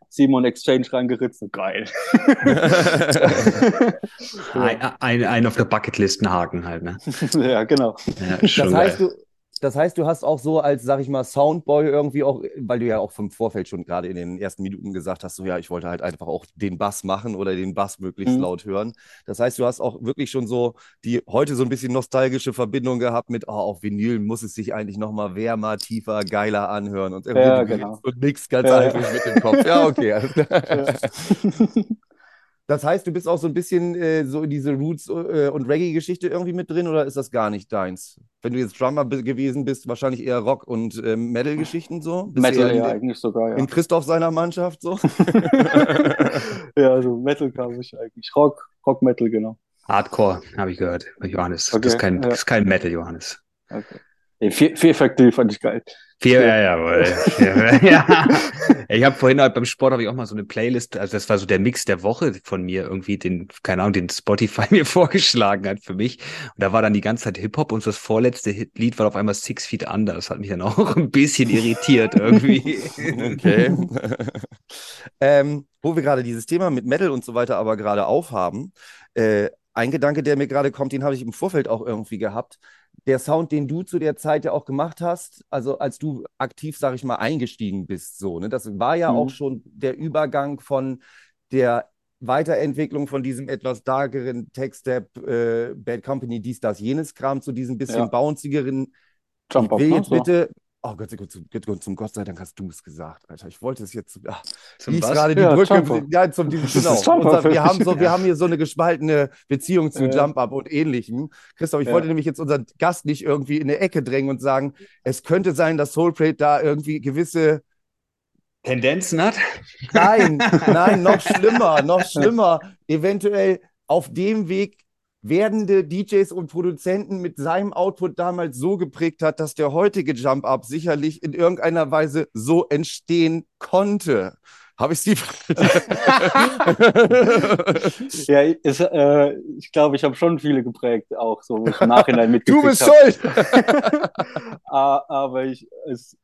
Simon Exchange reingeritzt. Geil. *laughs* *laughs* ein, ein, ein, auf der Bucketlist Haken halt, ne? ja, genau. Ja, das heißt, du, Das heißt, du hast auch so als, sag ich mal, Soundboy irgendwie auch, weil du ja auch vom Vorfeld schon gerade in den ersten Minuten gesagt hast, so ja, ich wollte halt einfach auch den Bass machen oder den Bass möglichst Mhm. laut hören. Das heißt, du hast auch wirklich schon so die heute so ein bisschen nostalgische Verbindung gehabt mit, oh, auf Vinyl muss es sich eigentlich nochmal wärmer, tiefer, geiler anhören und irgendwie Ja, genau. und nix ganz Ja. eifrig mit dem Kopf. Ja, okay. *laughs* Das heißt, du bist auch so ein bisschen äh, so in diese Roots äh, und Reggae-Geschichte irgendwie mit drin oder ist das gar nicht deins? Wenn du jetzt Drummer gewesen bist, wahrscheinlich eher Rock- und ähm, Metal-Geschichten so? Bist Metal ja eigentlich sogar, ja. in Christoph seiner Mannschaft so? *laughs* ja, also Metal kam ich eigentlich. Rock, Rock Metal, genau. Hardcore, habe ich gehört, Johannes. Okay, das, ist kein, ja. das ist kein Metal, Johannes. Okay. Fear Factory fand ich geil. Vier, Ja. ja, jawohl. *laughs* ja. Ich habe vorhin halt beim Sport habe ich auch mal so eine Playlist, also das war so der Mix der Woche von mir irgendwie, den, keine Ahnung, den Spotify *laughs* mir vorgeschlagen hat für mich. Und da war dann die ganze Zeit Hip-Hop und das vorletzte Hit- Lied war auf einmal Six Feet Under. Das hat mich dann auch *laughs* ein bisschen irritiert irgendwie. Okay. ähm, wo wir gerade dieses Thema mit Metal und so weiter aber gerade aufhaben, äh, ein Gedanke, der mir gerade kommt, den habe ich im Vorfeld auch irgendwie gehabt. Der Sound, den du zu der Zeit ja auch gemacht hast, also als du aktiv, sag ich mal, eingestiegen bist, so, ne? Das war ja Mhm. auch schon der Übergang von der Weiterentwicklung von diesem etwas darkeren Tech-Step, äh, Bad Company, dies, das, jenes Kram zu diesem bisschen Ja. bouncigeren, Jump ich will ne? jetzt So. bitte. Oh Gott, Gott, Gott, Gott, zum Gott sei Dank hast du es gesagt, Alter. Ich wollte es jetzt. Ach, Zum was? gerade die Ja, Brücke. Ja, zum diesem, genau. Unser, wir, haben so, wir haben hier so eine gespaltene Beziehung zu Ja. Jump Up und ähnlichem. Christoph, ich Ja. wollte nämlich jetzt unseren Gast nicht irgendwie in eine Ecke drängen und sagen, es könnte sein, dass Soulplate da irgendwie gewisse. Tendenzen hat? Nein, nein, noch *laughs* schlimmer, noch schlimmer. Eventuell auf dem Weg werdende DJs und Produzenten mit seinem Output damals so geprägt hat, dass der heutige Jump Up sicherlich in irgendeiner Weise so entstehen konnte. Habe ich sie? *laughs* Ja, ist, äh, ich glaube, ich habe schon viele geprägt, auch so, im Nachhinein *laughs* du mitgekriegt bist habe. schuld! *laughs* Ah, Aber ich, es,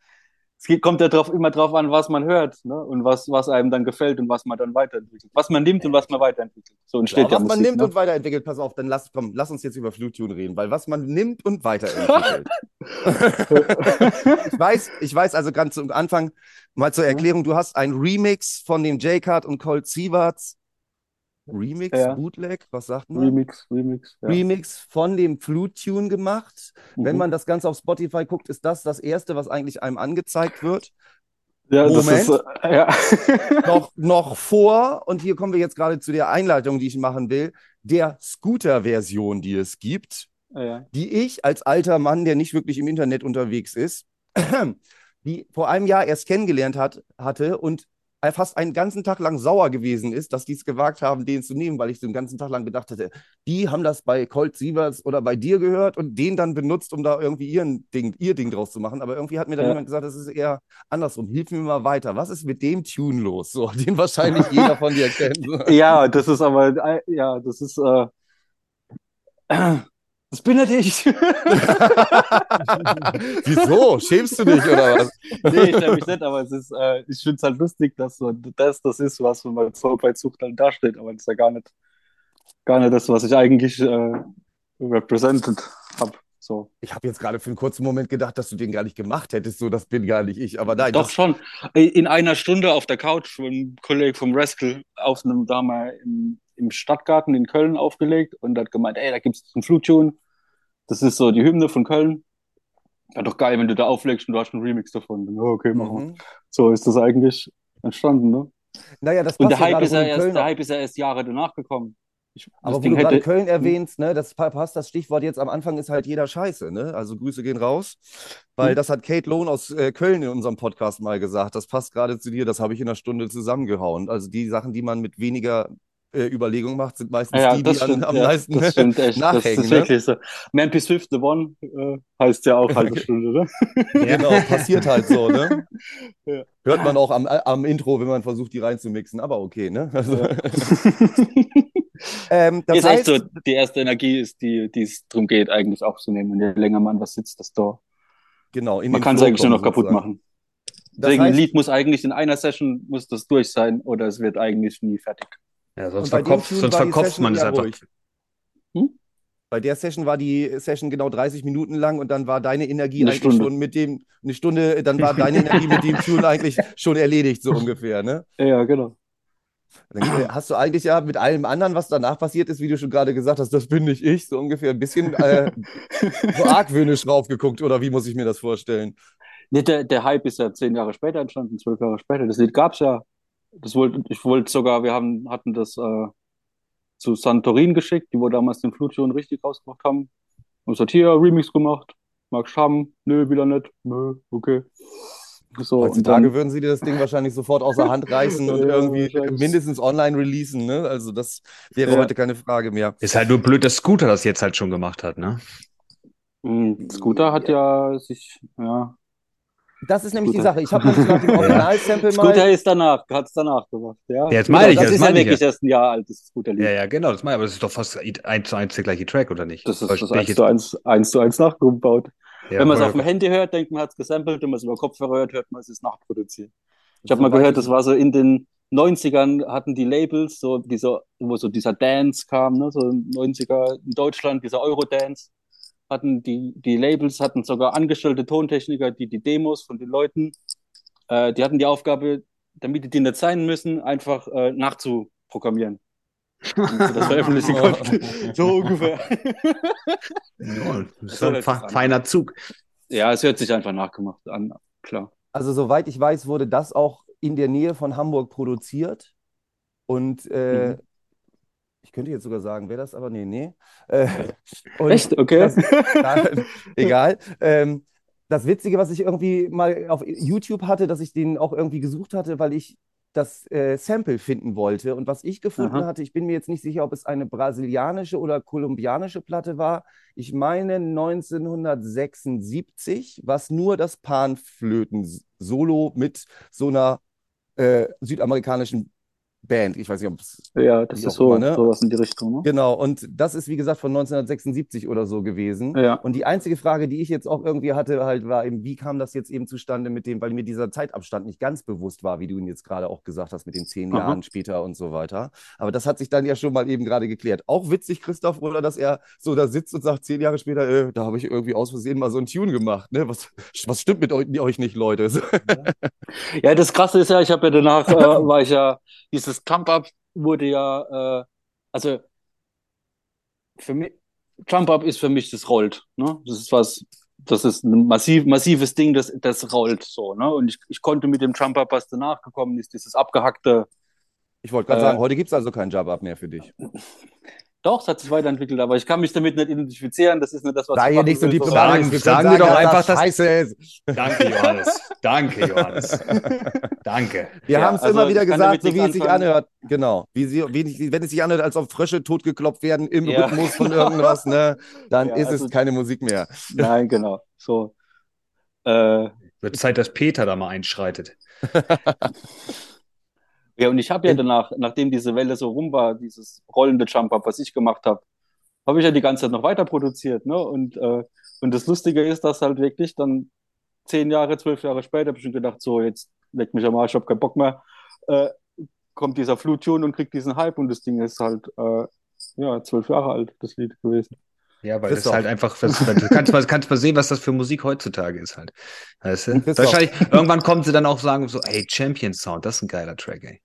es kommt ja drauf, immer drauf an, was man hört ne? und was, was einem dann gefällt und was man dann weiterentwickelt. Was man nimmt und was man weiterentwickelt. So entsteht Ja, ja, was man Musik. nimmt ne? und weiterentwickelt, pass auf, dann lass, komm, lass uns jetzt über Flutune reden, weil was man nimmt und weiterentwickelt. *laughs* *laughs* ich weiß, ich weiß also ganz zum Anfang mal zur Erklärung, du hast ein Remix von dem J-Card und Colt Sieverts Remix, Ja. Bootleg, was sagt man? Remix, Remix. Ja. Remix von dem Flute-Tune gemacht. Wenn Mhm. man das Ganze auf Spotify guckt, ist das das Erste, was eigentlich einem angezeigt wird. ja, das Moment. ist, äh, ja. *laughs* noch, noch vor, und hier kommen wir jetzt gerade zu der Einleitung, die ich machen will, der Scooter-Version, die es gibt, ja. die ich als alter Mann, der nicht wirklich im Internet unterwegs ist, *clears throat* die vor einem Jahr erst kennengelernt hat, hatte und fast einen ganzen Tag lang sauer gewesen ist, dass die es gewagt haben, den zu nehmen, weil ich so den ganzen Tag lang gedacht hätte, die haben das bei Colt Sievers oder bei dir gehört und den dann benutzt, um da irgendwie ihren Ding, ihr Ding draus zu machen. Aber irgendwie hat mir dann Ja. jemand gesagt, das ist eher andersrum. Hilf mir mal weiter. Was ist mit dem Tune los? So, *laughs* den wahrscheinlich jeder von dir kennt. *laughs* Ja, das ist aber, äh, ja, das ist, äh, *clears throat* das bin ja ich. *laughs* Wieso? Schämst du dich oder was? nee, ich stelle mich nicht, aber es ist, äh, ich finde es halt lustig, dass so das das ist, was man bei Soulfight Sucht halt dasteht, aber das ist ja gar nicht, gar nicht das, was ich eigentlich äh, represented habe. So. Ich habe jetzt gerade für einen kurzen Moment gedacht, dass du den gar nicht gemacht hättest. So, das bin gar nicht ich. Aber nein, Doch schon. In einer Stunde auf der Couch einem Kollege vom Rascal auf einem, da mal im, im Stadtgarten in Köln aufgelegt und hat gemeint, ey, da gibt es einen Flutune. Das ist so die Hymne von Köln. Ja, doch geil, wenn du da auflegst und du hast einen Remix davon. Ja, okay, machen wir. Mhm. So ist das eigentlich entstanden, ne? Naja, das Und passt der Hype, ist ja erst, der Hype ist ja erst Jahre danach gekommen. Ich, aber wo du gerade Köln erwähnst, ne, das pa- passt das Stichwort jetzt am Anfang ist halt jeder Scheiße, ne? Also Grüße gehen raus, weil Mhm. das hat Kate Lohn aus äh, Köln in unserem Podcast mal gesagt. Das passt gerade zu dir, das habe ich in einer Stunde zusammengehauen. Also die Sachen, die man mit weniger äh, Überlegung macht, sind meistens ja, die, das die an, stimmt, am ja, meisten das stimmt echt. Das nachhängen. ist ne? wirklich so. Man P. Swift The One äh, heißt ja auch halbe *laughs* Stunde, ne? Genau, passiert halt so, ne? *laughs* Ja. Hört man auch am, am Intro, wenn man versucht, die reinzumixen, aber okay, ne? Also, *laughs* ähm, das ist heißt, echt so, die erste Energie ist, die die es darum geht, eigentlich aufzunehmen. Und je länger man was sitzt, desto genau, man kann es eigentlich nur noch kaputt sozusagen. machen. Das Deswegen, ein heißt, Lied muss eigentlich in einer Session muss das durch sein oder es wird eigentlich nie fertig. Ja, sonst verkopft, sonst verkopft man es einfach. Hm? Bei der Session war die Session genau 30 Minuten lang und dann war deine Energie Eine eigentlich Stunde. schon mit dem, eine Stunde, dann war deine Energie mit dem *laughs* Tune eigentlich schon erledigt, so ungefähr, ne? Ja, genau. Dann hast du eigentlich ja mit allem anderen, was danach passiert ist, wie du schon gerade gesagt hast, das bin nicht ich, so ungefähr ein bisschen äh, so *laughs* argwöhnisch raufgeguckt, oder wie muss ich mir das vorstellen? Nee, der, der Hype ist ja zehn Jahre später entstanden, zwölf Jahre später. Das Lied gab's ja. Das wollte, ich wollte sogar, wir haben, hatten das äh, zu Santorin geschickt, die wo damals den Flutschon richtig rausgebracht haben. Und gesagt, hier, Remix gemacht. Magst du haben? Nö, wieder nicht. Nö, okay. So, Heutzutage dann, würden sie dir das Ding wahrscheinlich sofort außer Hand reißen *laughs* und Ja, irgendwie mindestens online releasen, ne? Also das wäre Ja. heute keine Frage mehr. Ist halt nur blöd, dass Scooter das jetzt halt schon gemacht hat, ne? mh, Scooter hat ja sich, ja. Das ist nämlich die Scooter. Sache. Ich habe uns *laughs* nach dem Original-Sample Scooter mal. ist danach, hat's danach gemacht, ja. Ja, jetzt Scooter, meine ich, das das ist ja wirklich erst ein Jahr alt, das Scooter-Lied. Ja, ja, genau, das meine ich, aber das ist doch fast eins zu eins der gleiche Track, oder nicht? Das ist das bin ich eins jetzt- zu eins, eins zu eins nachgebaut. Ja, Wenn man es auf dem Handy hört, denkt man, hat es gesampelt. Wenn man es über Kopfhörer hört, hört man, es ist nachproduziert. Ich habe mal gehört, das war so in den 90ern hatten die Labels, so dieser, wo so dieser Dance kam, ne, so 90er in Deutschland, dieser Eurodance, hatten die, die Labels hatten sogar angestellte Tontechniker, die die Demos von den Leuten, äh, die hatten die Aufgabe, damit die die nicht sein müssen, einfach äh, nachzuprogrammieren. Das *laughs* veröffentlichen konnten. So ungefähr. Ja, das *laughs* ist So ein feiner Zug. Ja, es hört sich einfach nachgemacht an, klar. Also, soweit ich weiß, wurde das auch in der Nähe von Hamburg produziert. Und äh, Mhm. Ich könnte jetzt sogar sagen, wer das, aber nee, nee. Äh, *laughs* Echt? Okay. Das, ja, *laughs* egal. Ähm, das Witzige, was ich irgendwie mal auf YouTube hatte, dass ich den auch irgendwie gesucht hatte, weil ich das äh, Sample finden wollte. Und was ich gefunden Aha. hatte, ich bin mir jetzt nicht sicher, ob es eine brasilianische oder kolumbianische Platte war. Ich meine 1976, was nur das Panflöten-Solo mit so einer äh, südamerikanischen Band. Ich weiß nicht, ob es Ja, das ist so, immer, ne? sowas in die Richtung, ne? Genau, und das ist wie gesagt von 1976 oder so gewesen. Ja. Und die einzige Frage, die ich jetzt auch irgendwie hatte, halt war eben, wie kam das jetzt eben zustande mit dem, weil mir dieser Zeitabstand nicht ganz bewusst war, wie du ihn jetzt gerade auch gesagt hast, mit den zehn Aha. Jahren später und so weiter. Aber das hat sich dann ja schon mal eben gerade geklärt. Auch witzig, Christoph, oder dass er so da sitzt und sagt, zehn Jahre später, äh, da habe ich irgendwie aus Versehen mal so einen Tune gemacht. Ne? Was, was stimmt mit euch, nicht, Leute? Ja, das Krasse ist ja, ich habe ja danach, äh, *laughs* war ich ja, dieses Jump-Up wurde ja, äh, also für mich, Jump-Up ist für mich, das rollt, ne? Das ist was, das ist ein massiv, massives Ding, das, das rollt so, ne? Und ich, ich konnte mit dem Jump-Up, was danach gekommen ist, dieses abgehackte, Ich wollte gerade Äh, sagen, heute gibt es also keinen Jump-Up mehr für dich. *laughs* doch, es hat sich weiterentwickelt, aber ich kann mich damit nicht identifizieren, das ist nicht das, was Sei ich ja machen nicht so diplomatisch. Sagen- sagen wir doch dass einfach, das dass- scheiße ist. Danke, Johannes. Danke, Johannes. Danke. Wir Ja, haben es also immer wieder gesagt, so wie es sich anhört. Genau. Wie sie, wie, wenn es sich anhört, als ob Frösche totgeklopft werden im Ja. Rhythmus von irgendwas, ne? Dann Ja, ist also- es keine Musik mehr. Nein, genau, so. Äh, Wird Zeit, dass Peter da mal einschreitet. *laughs* Ja, und ich habe ja danach, nachdem diese Welle so rum war, dieses rollende Jump-Up, was ich gemacht habe, habe ich ja die ganze Zeit noch weiter produziert. Ne? Und, äh, und das Lustige ist, dass halt wirklich dann zehn Jahre, zwölf Jahre später habe ich schon gedacht, so, jetzt leck mich am Arsch, ich habe keinen Bock mehr, äh, kommt dieser Flutune und kriegt diesen Hype und das Ding ist halt, äh, ja, zwölf Jahre alt, das Lied gewesen. Ja, weil das Christoph. halt einfach, das, du kannst mal, kannst mal sehen, was das für Musik heutzutage ist halt. Weißt du? Wahrscheinlich, irgendwann kommen sie dann auch sagen so, ey, Champion Sound, das ist ein geiler Track, ey.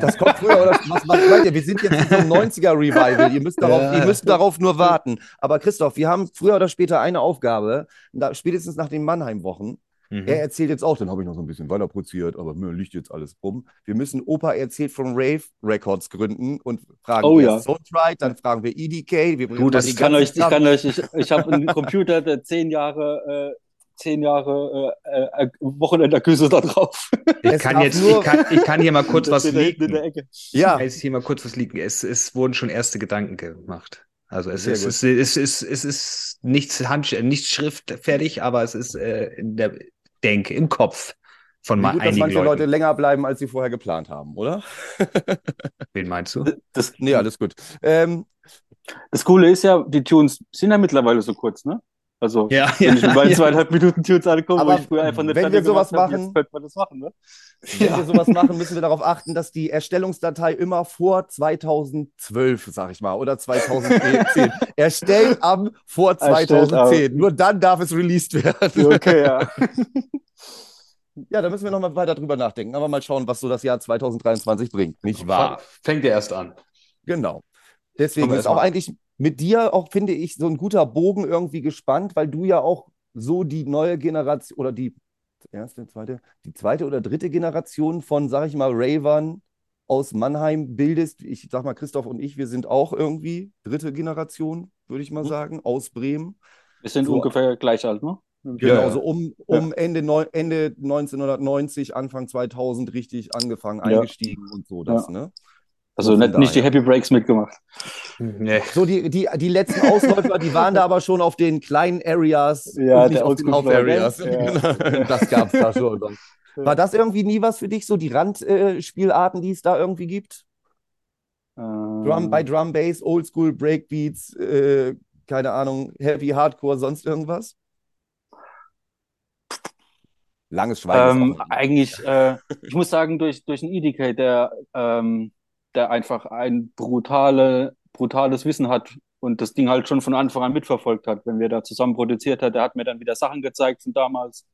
Das kommt früher, oder? Was, was meint ihr? Wir sind jetzt in so einem 90er-Revival. Ihr, müsst darauf, Ja. ihr müsst darauf nur warten. Aber Christoph, wir haben früher oder später eine Aufgabe, spätestens nach den Mannheim-Wochen. Mhm. Er erzählt jetzt auch, dann habe ich noch so ein bisschen weiter produziert, aber mir liegt jetzt alles rum. Wir müssen Opa erzählt von Rave Records gründen und fragen Oh wir ja. Soulstride, dann fragen wir EDK. Wir Du, das Ich kann euch, ich kann euch, ich, ich habe einen Computer, der zehn Jahre, äh, zehn Jahre äh, äh, Wochenendaküsse da drauf. Ich Es kann jetzt, ich kann, ich kann hier mal kurz was hinten in der leaken. Ecke. Ja, Ich kann hier mal kurz was leaken. Es, es wurden schon erste Gedanken gemacht. Also es ist, gut. es, ist, es, ist, es ist nichts Hand, nichts schriftfertig, aber es ist äh, in der Denke, im Kopf von mal gut, dass einigen manche Leuten. Leute länger bleiben, als sie vorher geplant haben, oder? *laughs* Wen meinst du? Das, Nee, alles gut. Ähm, das Coole ist ja, die Tunes sind ja mittlerweile so kurz, ne? Also, Ja, *laughs* wenn ich ja, mir meine ja. zweieinhalb Minuten Tunes angucke, wo Aber ich früher einfach eine wenn wir sowas habe, machen- könnte man das machen, ne? Wenn wir sowas machen, müssen wir darauf achten, dass die Erstellungsdatei immer vor 2012, sag ich mal, oder 2010 *laughs* erstellt am vor Erstellt 2010. Nur dann darf es released werden. Okay, ja. *laughs* Ja, da müssen wir nochmal weiter drüber nachdenken. Aber mal schauen, was so das Jahr 2023 bringt. Nicht wahr? Fängt ja erst an. Genau. Deswegen ist auch eigentlich mit dir auch, finde ich, so ein guter Bogen irgendwie gespannt, weil du ja auch so die neue Generation oder die erste, zweite, die zweite oder dritte Generation von, sag ich mal, Ravern aus Mannheim bildest. Ich sag mal, Christoph und ich, wir sind auch irgendwie dritte Generation, würde ich mal Mhm. sagen, aus Bremen. Wir sind So. ungefähr gleich alt, ne? Genau, ja. so um, um Ende, neu, Ende 1990, Anfang 2000 richtig angefangen, Ja. eingestiegen und so das, ne? Also So von nicht, nicht die. Happy Breaks mitgemacht. Nee. So, die, die, die letzten Ausläufer, die waren da aber schon auf den kleinen Areas Ja, nicht der auf den gell? Ja. *laughs* Das gab es da schon. Ja. War das irgendwie nie was für dich, so die Randspielarten, die es da irgendwie gibt? Drum, Ähm, bei Drum Bass, Oldschool, Breakbeats, äh, keine Ahnung, Heavy Hardcore, sonst irgendwas? Langes Schweigen. Ähm, eigentlich, äh, ich muss sagen, durch, durch einen EDK, der, ähm, der einfach ein brutale, brutales Wissen hat und das Ding halt schon von Anfang an mitverfolgt hat, wenn wir da zusammen produziert hat, der hat mir dann wieder Sachen gezeigt von damals,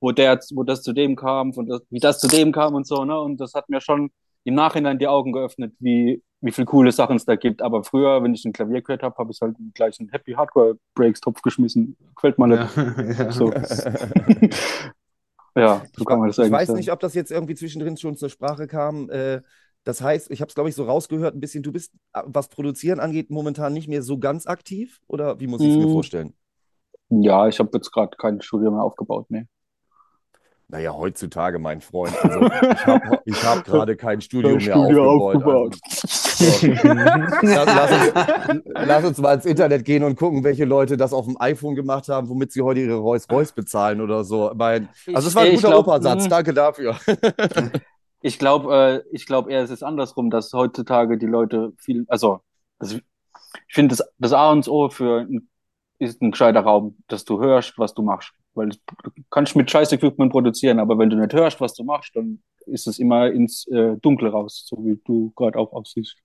wo der, wo das zu dem kam, von das, wie das zu dem kam und so, ne? Und das hat mir schon im Nachhinein die Augen geöffnet, wie, wie viel coole Sachen es da gibt. Aber früher, wenn ich ein Klavier gehört habe, habe ich halt gleich einen Happy Hardcore Breaks Topf geschmissen. Gefällt mir nicht. Ja. So. *laughs* ja, so *laughs* kann man das Ich eigentlich weiß sagen. nicht, ob das jetzt irgendwie zwischendrin schon zur Sprache kam. Äh, das heißt, ich habe es, glaube ich, so rausgehört, ein bisschen, du bist, äh, was Produzieren angeht, momentan nicht mehr so ganz aktiv? Oder wie muss ich es mir Mm. vorstellen? Ja, ich habe jetzt gerade kein Studio mehr aufgebaut, ne. Naja, heutzutage, mein Freund. Also, ich habe hab gerade *laughs* kein Studio mehr Studio aufgebaut. Also, *laughs* lass, lass, uns, lass uns mal ins Internet gehen und gucken, welche Leute das auf dem iPhone gemacht haben, womit sie heute ihre Rolls Royce bezahlen oder so. Mein, also, es war ein guter glaub, Opersatz. mm. Danke dafür. *laughs* Ich glaube, äh, ich glaube eher, es ist andersrum, dass heutzutage die Leute viel, also, also ich finde, das, das A und O für ein, ist ein gescheiter Raum, dass du hörst, was du machst. Weil du kannst mit scheiß Equipment produzieren, aber wenn du nicht hörst, was du machst, dann ist es immer ins äh, Dunkle raus, so wie du gerade auch aussiehst.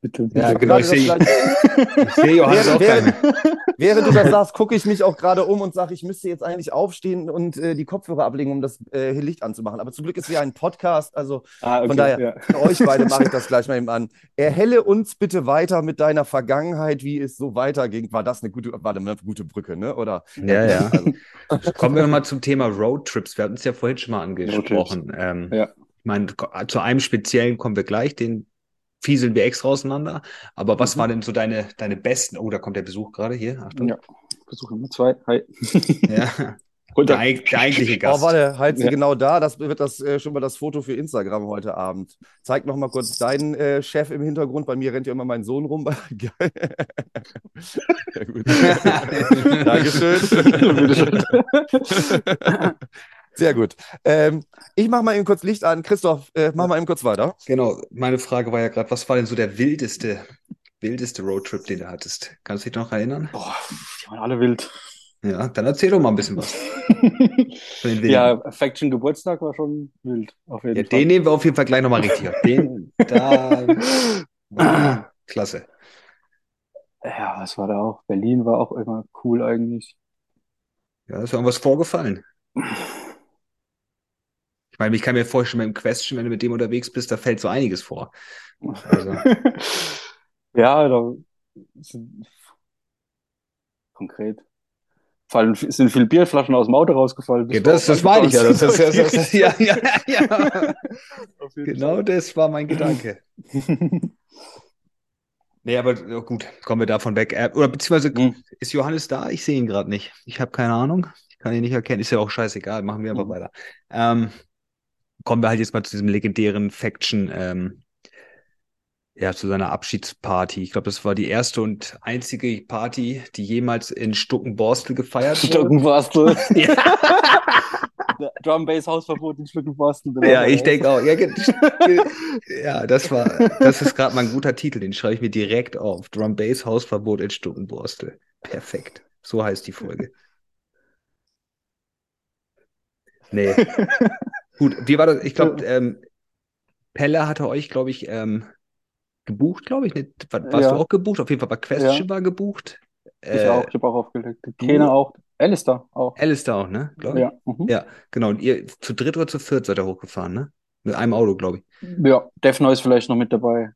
Bitte. Ja, genau. Ich das sehe *laughs* sehe Johannes auch keine. Während du das sagst, gucke ich mich auch gerade um und sage, ich müsste jetzt eigentlich aufstehen und äh, die Kopfhörer ablegen, um das äh, Licht anzumachen. Aber zum Glück ist ja ein Podcast, also Ah, okay, Von daher, ja. für euch beide mache ich *laughs* das gleich mal eben an. Erhelle uns bitte weiter mit deiner Vergangenheit, wie es so weiterging. War das eine gute, war das eine gute Brücke, ne? Oder? Ja, ja. Also, Kommen wir mal zum Thema Roadtrips. Wir hatten es ja vorhin schon mal angesprochen. Ähm, Ja. Ich meine, zu einem speziellen kommen wir gleich, den fieseln wir extra auseinander. Aber was Mhm. war denn so deine, deine besten? Oh, da kommt der Besuch gerade hier. Achtung. Ja. Versuch Nummer zwei. Hi. *laughs* Ja. Der, der eigentliche oh, Gast. warte, halt sie Ja. genau da. Das wird das äh, schon mal das Foto für Instagram heute Abend. Zeig noch mal kurz deinen äh, Chef im Hintergrund. Bei mir rennt ja immer mein Sohn rum. Geil. *laughs* ja, gut. *laughs* Dankeschön. Sehr gut. Ähm, ich mache mal eben kurz Licht an. Christoph, äh, mach mal eben kurz weiter. Genau, meine Frage war ja gerade, was war denn so der wildeste, wildeste Roadtrip, den du hattest? Kannst du dich noch erinnern? Boah, die waren alle wild. Ja, dann erzähl doch mal ein bisschen was. *laughs* Ja, Faction Geburtstag war schon wild, auf jeden Ja, Fall. den nehmen wir auf jeden Fall gleich nochmal richtig. Den, *laughs* da, *clears throat* klasse. Ja, was war da auch? Berlin war auch immer cool eigentlich. Ja, ist irgendwas vorgefallen. *clears throat* Ich meine, ich kann mir vorstellen, beim Question, wenn du mit dem unterwegs bist, da fällt so einiges vor. Also, *laughs* Ja, da konkret. Fallen, sind viele Bierflaschen aus dem Auto rausgefallen. ja, das, das meine ich ja. Das, das, das, ja, ja, ja. *laughs* Genau das war mein Gedanke. *laughs* Nee, aber äh, gut, kommen wir davon weg. Äh, Oder beziehungsweise Mhm. ist Johannes da? Ich sehe ihn gerade nicht. Ich habe keine Ahnung. Ich kann ihn nicht erkennen. Ist ja auch scheißegal. Machen wir einfach Mhm. weiter. Ähm, kommen wir halt jetzt mal zu diesem legendären Faction, ähm, ja, zu seiner Abschiedsparty. Ich glaube, das war die erste und einzige Party, die jemals in Stuckenborstel gefeiert wurde. Stückenbastel. *laughs* Ja, *laughs* Drum Bass Hausverbot in Stückenbastel. ja, ich denke auch. Ja, *laughs* ja, das war, das ist gerade mal ein guter Titel. Den schreibe ich mir direkt auf. Drum Bass Hausverbot in Stuckenborstel. Perfekt. So heißt die Folge. Nee. Gut, wie war das? Ich glaube, ähm, Pelle hatte euch, glaube ich, ähm, gebucht, glaube ich. Nicht? War, warst Ja. du auch gebucht? Auf jeden Fall war Question Ja. war gebucht. Ich Äh, auch, ich habe auch aufgelegt. Keiner auch. Alistair auch. Alistair auch, ne? Glaube ich. Ja. Mhm. Ja, genau. Und ihr zu dritt oder zu viert seid ihr hochgefahren, ne? Mit einem Auto, glaube ich. Ja, Defno ist vielleicht noch mit dabei.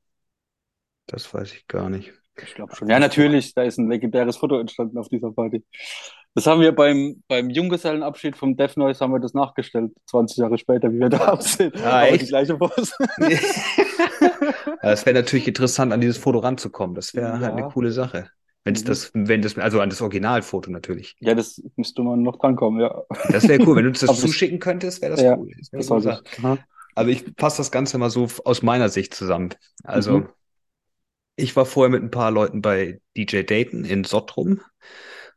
Das weiß ich gar nicht. Ich glaube schon. Ja, natürlich, da ist ein legendäres Foto entstanden auf dieser Party. Das haben wir beim, beim Junggesellenabschied vom Death Noise haben wir das nachgestellt, 20 Jahre später, wie wir da *laughs* sind. Ah, Aber echt? die gleiche Pose. *laughs* Es wäre natürlich interessant, an dieses Foto ranzukommen. Das wäre halt Ja. eine coole Sache. Wenn es Mhm. das, wenn das, also an das Originalfoto natürlich. Ja, das müsste man noch drankommen, ja. Das wäre cool. Wenn du uns das *laughs* Aber das- zuschicken könntest, wäre das Ja, cool. Das Das gute ich. Also Also ich fasse das Ganze mal so aus meiner Sicht zusammen. Also Mhm. ich war vorher mit ein paar Leuten bei DJ Dayton in Sottrum.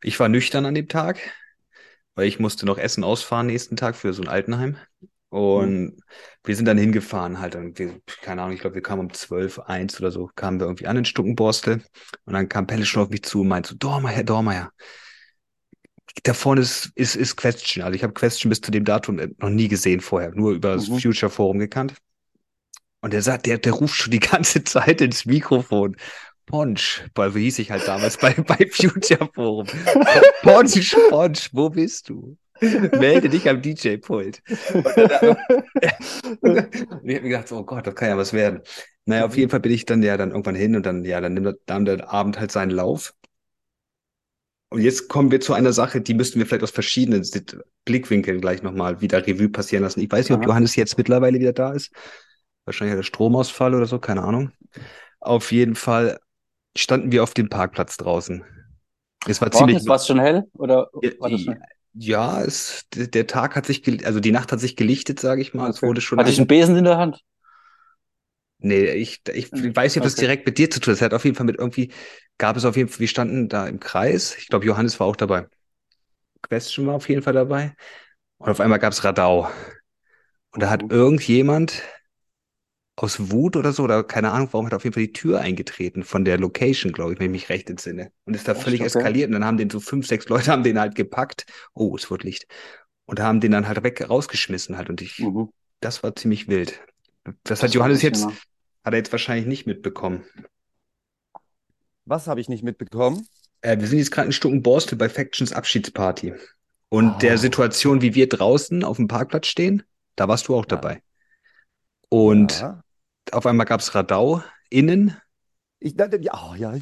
Ich war nüchtern an dem Tag, weil ich musste noch Essen ausfahren nächsten Tag für so ein Altenheim. Und wir sind dann hingefahren halt. Und wir, keine Ahnung, ich glaube, wir kamen um 12, 1 oder so, kamen wir irgendwie an in Stuckenborstel. Und dann kam Pelle schon auf mich zu und meinte so, Dormeyer, Herr Dormeyer, da vorne ist, ist, ist Question. Also ich habe Question bis zu dem Datum noch nie gesehen vorher, nur über das Mhm. Future Forum gekannt. Und der sagt, der, der ruft schon die ganze *laughs* Zeit ins Mikrofon. Ponch, weil wie hieß ich halt damals bei, *laughs* bei Future Forum. Ponch, Ponch, wo bist du? Melde dich am DJ-Pult. Und dann- und ich habe mir gedacht, oh Gott, das kann ja was werden. Naja, auf jeden Fall bin ich dann ja dann irgendwann hin und dann, ja, dann nimmt nahm der Abend halt seinen Lauf. Und jetzt kommen wir zu einer Sache, die müssten wir vielleicht aus verschiedenen Blickwinkeln gleich nochmal wieder Revue passieren lassen. Ich weiß nicht, ob. Johannes jetzt mittlerweile wieder da ist. Wahrscheinlich hat er Stromausfall oder so, keine Ahnung. Auf jeden Fall standen wir auf dem Parkplatz draußen. Es war ziemlich. War es schon hell? Oder war das Ja, schon? ja, es, der Tag hat sich, also die Nacht hat sich gelichtet, sage ich mal. Es Okay. wurde schon. Hatte ich einen Besen in der Hand? Nee, ich, ich Hm, weiß nicht, ob das okay. direkt mit dir zu tun hat. Es hat auf jeden Fall mit irgendwie, gab es auf jeden Fall, wir standen da im Kreis. Ich glaube, Johannes war auch dabei. Question war auf jeden Fall dabei. Und auf einmal gab es Radau. Und da hat Mhm. irgendjemand aus Wut oder so, oder keine Ahnung, warum hat er auf jeden Fall die Tür eingetreten von der Location, glaube ich, wenn ich mich recht entsinne. Und ist da Echt? völlig Okay. eskaliert. Und dann haben den so fünf, sechs Leute haben den halt gepackt. Oh, es wird Licht. Und haben den dann halt weg rausgeschmissen halt. Und ich, Mhm. das war ziemlich wild. Das, Das hat Johannes jetzt, noch. hat er jetzt wahrscheinlich nicht mitbekommen. Was habe ich nicht mitbekommen? Äh, wir sind jetzt gerade in Stuckenborstel bei Factions Abschiedsparty. Und Oh. der Situation, wie wir draußen auf dem Parkplatz stehen, da warst du auch dabei. Und Ja. auf einmal gab es Radau innen. Ich dachte, ja, oh, ja.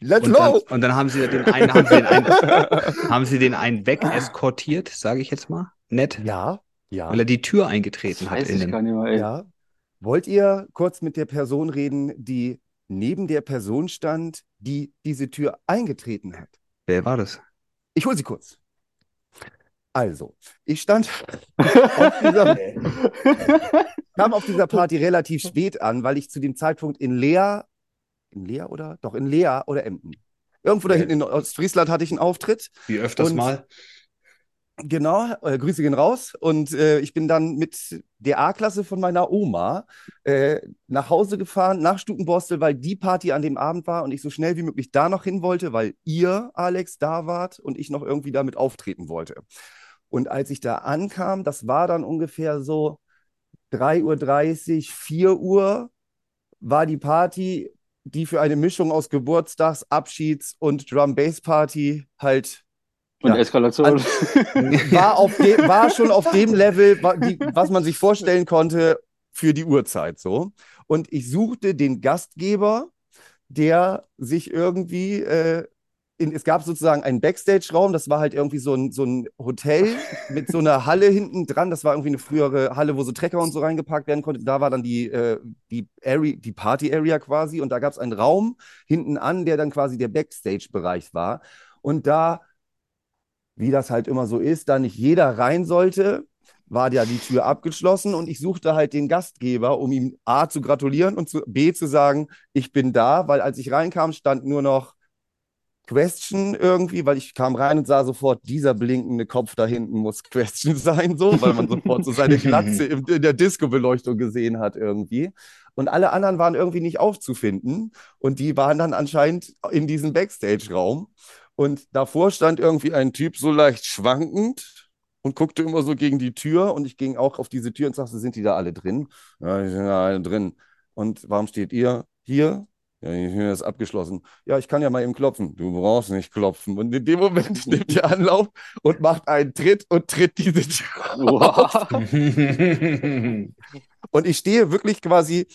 Let's Und dann, go! und dann haben sie den einen, haben sie den einen, *laughs* haben sie den einen wegeskortiert, sage ich jetzt mal, nett, Ja, ja, weil er die Tür Das eingetreten hat weiß ich innen. gar nicht mehr, ey. ja. Wollt ihr kurz mit der Person reden, die neben der Person stand, die diese Tür eingetreten hat? Wer war das? Ich hole sie kurz. Also, ich stand *laughs* auf dieser, *laughs* kam auf dieser Party relativ spät an, weil ich zu dem Zeitpunkt in Leer, in Leer oder? Doch, in Leer oder Emden. Irgendwo da hinten in Ostfriesland hatte ich einen Auftritt. Wie öfters Und- mal? Genau, äh, Grüße gehen raus. Und äh, ich bin dann mit der A-Klasse von meiner Oma äh, nach Hause gefahren, nach Stukenborstel, weil die Party an dem Abend war und ich so schnell wie möglich da noch hin wollte, weil ihr, Alex, da wart und ich noch irgendwie damit auftreten wollte. Und als ich da ankam, das war dann ungefähr so 3.30 Uhr, 4 Uhr, war die Party, die für eine Mischung aus Geburtstags-, Abschieds- und Drum-Bass-Party halt Und Ja. Eskalation. *laughs* war, auf war schon auf dem Level, was man sich vorstellen konnte für die Uhrzeit so. Und ich suchte den Gastgeber, der sich irgendwie, äh, in, es gab sozusagen einen Backstage-Raum, das war halt irgendwie so ein, so ein Hotel mit so einer Halle hinten dran. Das war irgendwie eine frühere Halle, wo so Trecker und so reingeparkt werden konnte. Da war dann die, äh, die, Area, die Party-Area quasi und da gab es einen Raum hinten an, der dann quasi der Backstage-Bereich war. Und da wie das halt immer so ist, da nicht jeder rein sollte, war ja die Tür abgeschlossen und ich suchte halt den Gastgeber, um ihm A zu gratulieren und zu, B zu sagen, ich bin da, weil als ich reinkam, stand nur noch Question irgendwie, weil ich kam rein und sah sofort, dieser blinkende Kopf da hinten muss Question *laughs* sein, so, weil man sofort so seine Glatze *laughs* im, in der Disco-Beleuchtung gesehen hat irgendwie. Und alle anderen waren irgendwie nicht aufzufinden und die waren dann anscheinend in diesem Backstage-Raum. Und davor stand irgendwie ein Typ so leicht schwankend und guckte immer so gegen die Tür und ich ging auch auf diese Tür und sagte, sind die da alle drin? Ja, die sind da alle drin. Und warum steht ihr hier? Ja, hier ist abgeschlossen. Ja, ich kann ja mal eben klopfen. Du brauchst nicht klopfen. Und in dem Moment *laughs* nimmt ihr Anlauf und macht einen Tritt und tritt diese Tür auf. Und ich stehe wirklich quasi,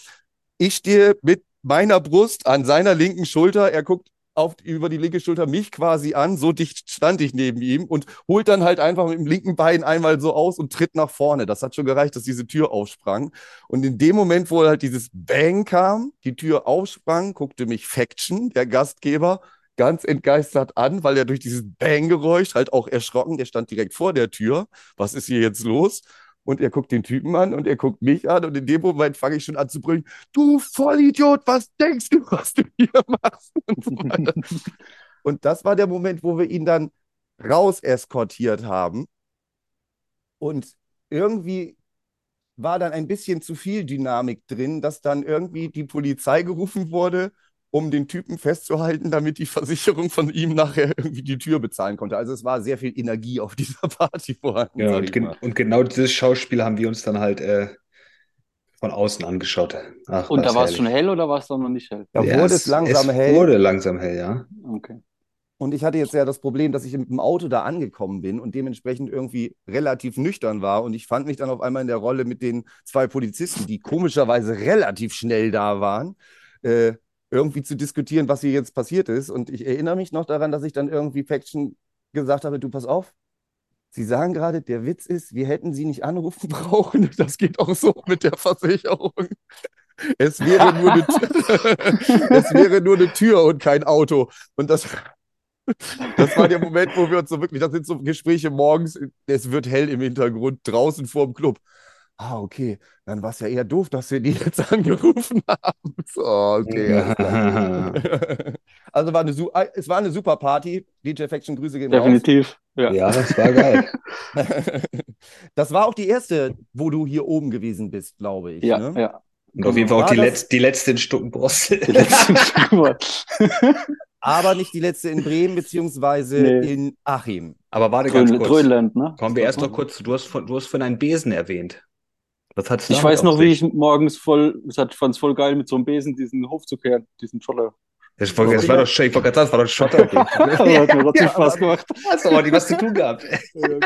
ich stehe mit meiner Brust an seiner linken Schulter. Er guckt auf, über die linke Schulter mich quasi an, so dicht stand ich neben ihm und holt dann halt einfach mit dem linken Bein einmal so aus und tritt nach vorne. Das hat schon gereicht, dass diese Tür aufsprang. Und in dem Moment, wo halt dieses Bang kam, die Tür aufsprang, guckte mich Faction, der Gastgeber, ganz entgeistert an, weil er durch dieses Bang-Geräusch halt auch erschrocken, der stand direkt vor der Tür. Was ist hier jetzt los? Und er guckt den Typen an und er guckt mich an und in dem Moment fange ich schon an zu brüllen, du Vollidiot, was denkst du, was du hier machst? *laughs* Und, so und das war der Moment, wo wir ihn dann raus eskortiert haben. Und irgendwie war dann ein bisschen zu viel Dynamik drin, dass dann irgendwie die Polizei gerufen wurde um den Typen festzuhalten, damit die Versicherung von ihm nachher irgendwie die Tür bezahlen konnte. Also es war sehr viel Energie auf dieser *laughs* Party vorhanden. Ja, und, gen und genau dieses Schauspiel haben wir uns dann halt äh, von außen angeschaut. Ach, Und da war es schon hell oder war es dann noch nicht hell? Da Ja, wurde es langsam es hell. wurde langsam hell, ja. Okay. Und ich hatte jetzt ja das Problem, dass ich mit dem Auto da angekommen bin und dementsprechend irgendwie relativ nüchtern war. Und ich fand mich dann auf einmal in der Rolle mit den zwei Polizisten, die komischerweise relativ schnell da waren, äh, irgendwie zu diskutieren, was hier jetzt passiert ist. Und ich erinnere mich noch daran, dass ich dann irgendwie Faction gesagt habe, du pass auf. Sie sagen gerade, der Witz ist, wir hätten Sie nicht anrufen *laughs* brauchen. Das geht auch so mit der Versicherung. Es wäre nur eine Tür, *laughs* es wäre nur eine Tür und kein Auto. Und das, das war der Moment, wo wir uns so wirklich, das sind so Gespräche morgens, es wird hell im Hintergrund, draußen vorm Club. Ah, okay, dann war es ja eher doof, dass wir die *laughs* jetzt angerufen *laughs* haben. So, okay. *laughs* Also war eine, äh, es war eine super Party. DJ Faction, Grüße gehen raus. Definitiv. Ja. ja, das war geil. Das war auch die erste, wo du hier oben gewesen bist, glaube ich. Ja, ne? ja. Und auf jeden Fall auch War die, Letz die letzte in Stuckenbrossel. Die Stücke. Aber nicht die letzte in Bremen, beziehungsweise Nee. in Achim. Aber warte ganz kurz. Grönland, ne? Kommen wir erst noch kurz, du hast von, du hast von einem Besen erwähnt. Ich weiß noch, wie ich morgens voll, ich fand es voll geil, mit so einem Besen diesen Hof zu kehren, diesen Schotter. Das war, das war doch, ich wollte gerade sagen, das war doch Schotter. *laughs* Das hat mir trotzdem Ja, Spaß aber- gemacht. Hast aber die was zu tun gehabt.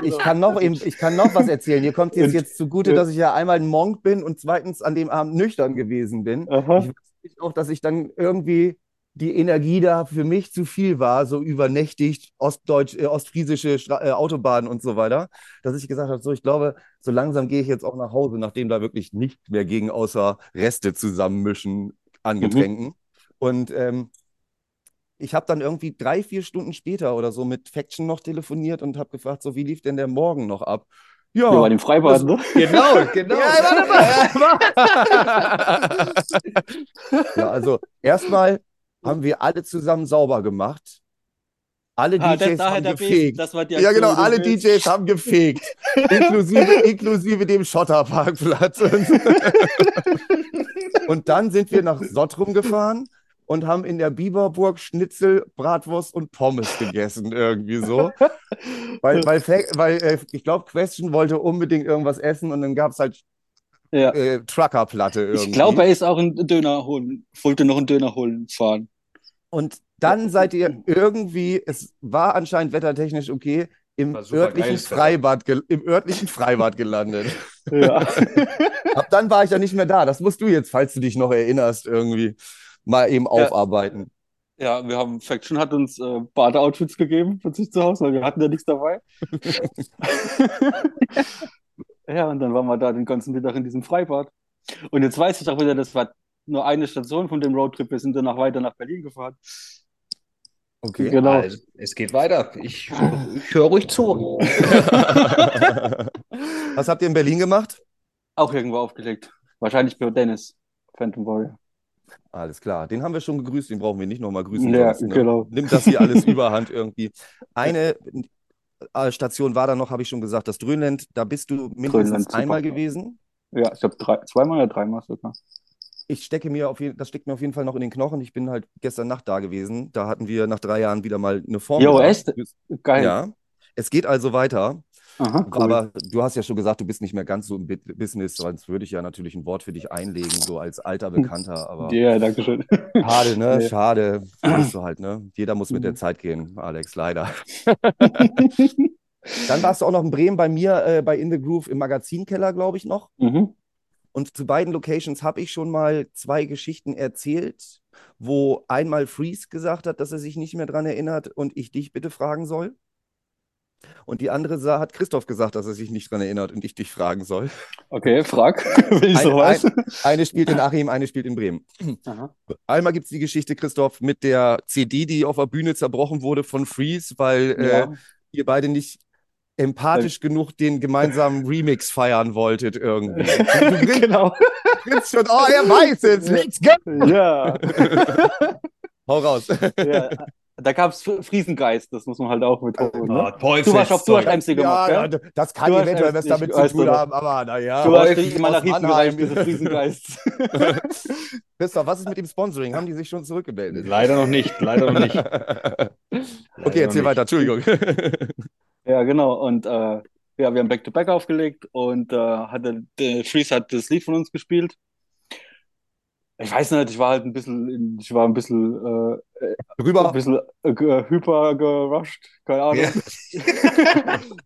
Ich kann noch, eben, ich kann noch was erzählen. Hier kommt jetzt, Und- jetzt zugute, dass ich ja einmal ein Monk bin und zweitens an dem Abend nüchtern gewesen bin. Aha. Ich weiß nicht auch, dass ich dann irgendwie die Energie da für mich zu viel war, so übernächtigt, ostdeutsch, äh, ostfriesische Stra äh, Autobahnen und so weiter, dass ich gesagt habe, so, ich glaube, so langsam gehe ich jetzt auch nach Hause, nachdem da wirklich nicht mehr gegen außer Reste zusammenmischen an Mhm. Getränken. Und ähm, ich habe dann irgendwie drei, vier Stunden später oder so mit Faction noch telefoniert und habe gefragt, so, wie lief denn der Morgen noch ab? Ja, waren im Freibad, ne? *laughs* Genau, genau. Ja, *laughs* also erstmal haben wir alle zusammen sauber gemacht. Alle Ah, DJs daher haben gefegt. Ja, genau, alle. DJs haben gefegt. *laughs* inklusive, inklusive dem Schotterparkplatz. *laughs* Und dann sind wir nach Sottrum gefahren und haben in der Biberburg Schnitzel, Bratwurst und Pommes gegessen, irgendwie so. Weil, weil, weil äh, ich glaube, Question wollte unbedingt irgendwas essen und dann gab es halt Ja. äh, Truckerplatte irgendwie. Ich glaube, er ist auch einen Döner holen, wollte noch einen Döner holen fahren. Und dann seid ihr irgendwie, es war anscheinend wettertechnisch okay, im örtlichen Wetter. Freibad, im örtlichen Freibad gelandet. *laughs* Ja. *laughs* Ab dann war ich ja nicht mehr da. Das musst du jetzt, falls du dich noch erinnerst, irgendwie mal eben aufarbeiten. ja, wir haben, Faction hat uns äh, Badeoutfits gegeben für sich zu Hause, weil wir hatten ja nichts dabei. *laughs* ja, und dann waren wir da den ganzen Mittag in diesem Freibad. Und jetzt weiß ich auch wieder, das war nur eine Station von dem Roadtrip. Wir sind danach weiter nach Berlin gefahren. Okay. Genau. Also, es geht weiter. Ich, ich höre ruhig zu. *laughs* Was habt ihr in Berlin gemacht? Auch irgendwo aufgelegt. Wahrscheinlich bei Dennis, Phantom Warrior. Alles klar, den haben wir schon gegrüßt, den brauchen wir nicht nochmal grüßen. Ja, sonst, ne? genau. Nimmt das hier alles *laughs* überhand irgendwie. Eine äh, Station war da noch, habe ich schon gesagt, das Dröhnland. Da bist du mindestens Dröhnland, super. einmal gewesen. Ja, ich habe drei, zweimal oder dreimal sogar. Ich stecke mir auf jeden, das steckt mir auf jeden Fall noch in den Knochen. Ich bin halt gestern Nacht da gewesen. Da hatten wir nach drei Jahren wieder mal eine Formel. Jo, echt? Geil. Ja. Es geht also weiter. Aha, cool. Aber du hast ja schon gesagt, du bist nicht mehr ganz so im Business, sonst würde ich ja natürlich ein Wort für dich einlegen, so als alter Bekannter. Aber Ja, danke schön. schade, ne? Nee. Schade. *clears throat* Weißt du halt, ne? Jeder muss mit der Mhm. Zeit gehen, Alex, leider. *laughs* Dann warst du auch noch in Bremen bei mir äh, bei In the Groove im Magazinkeller, glaube ich, noch. Mhm. Und zu beiden Locations habe ich schon mal zwei Geschichten erzählt, wo einmal Freeze gesagt hat, dass er sich nicht mehr dran erinnert und ich dich bitte fragen soll. Und die andere Sa- hat Christoph gesagt, dass er sich nicht dran erinnert und ich dich fragen soll. Okay, frag, *laughs* wenn ich Ein- so weiß. Eine spielt in Achim, eine spielt in Bremen. Aha. Einmal gibt es die Geschichte, Christoph, mit der CD, die auf der Bühne zerbrochen wurde von Freeze, weil äh, Ja. ihr beide nicht empathisch genug den gemeinsamen Remix feiern wolltet irgendwie. *laughs* Du genau. grinst schon, oh, er weiß es, let's go! Ja. *laughs* Hau raus. ja. Da gab es Friesengeist, das muss man halt auch betonen. Ah, Ne? Teufels Du warst auf du hast. MC gemacht, Ja, ja, das kann Du eventuell was damit zu tun haben, aber naja. Du hast mal aus nach hinten gereicht, diese Friesengeist. *laughs* Christoph, was ist mit dem Sponsoring? Haben die sich schon zurückgemeldet? Leider noch nicht, leider noch nicht. Okay, erzähl noch weiter, Entschuldigung. Ja, genau. Und äh, ja, wir haben Back-to-Back aufgelegt und äh, hatte, der Freeze hat das Lied von uns gespielt. Ich weiß nicht, ich war halt ein bisschen, ich war ein bisschen, äh, ein Rüber. bisschen äh, hyper gerusht, keine Ahnung. *laughs*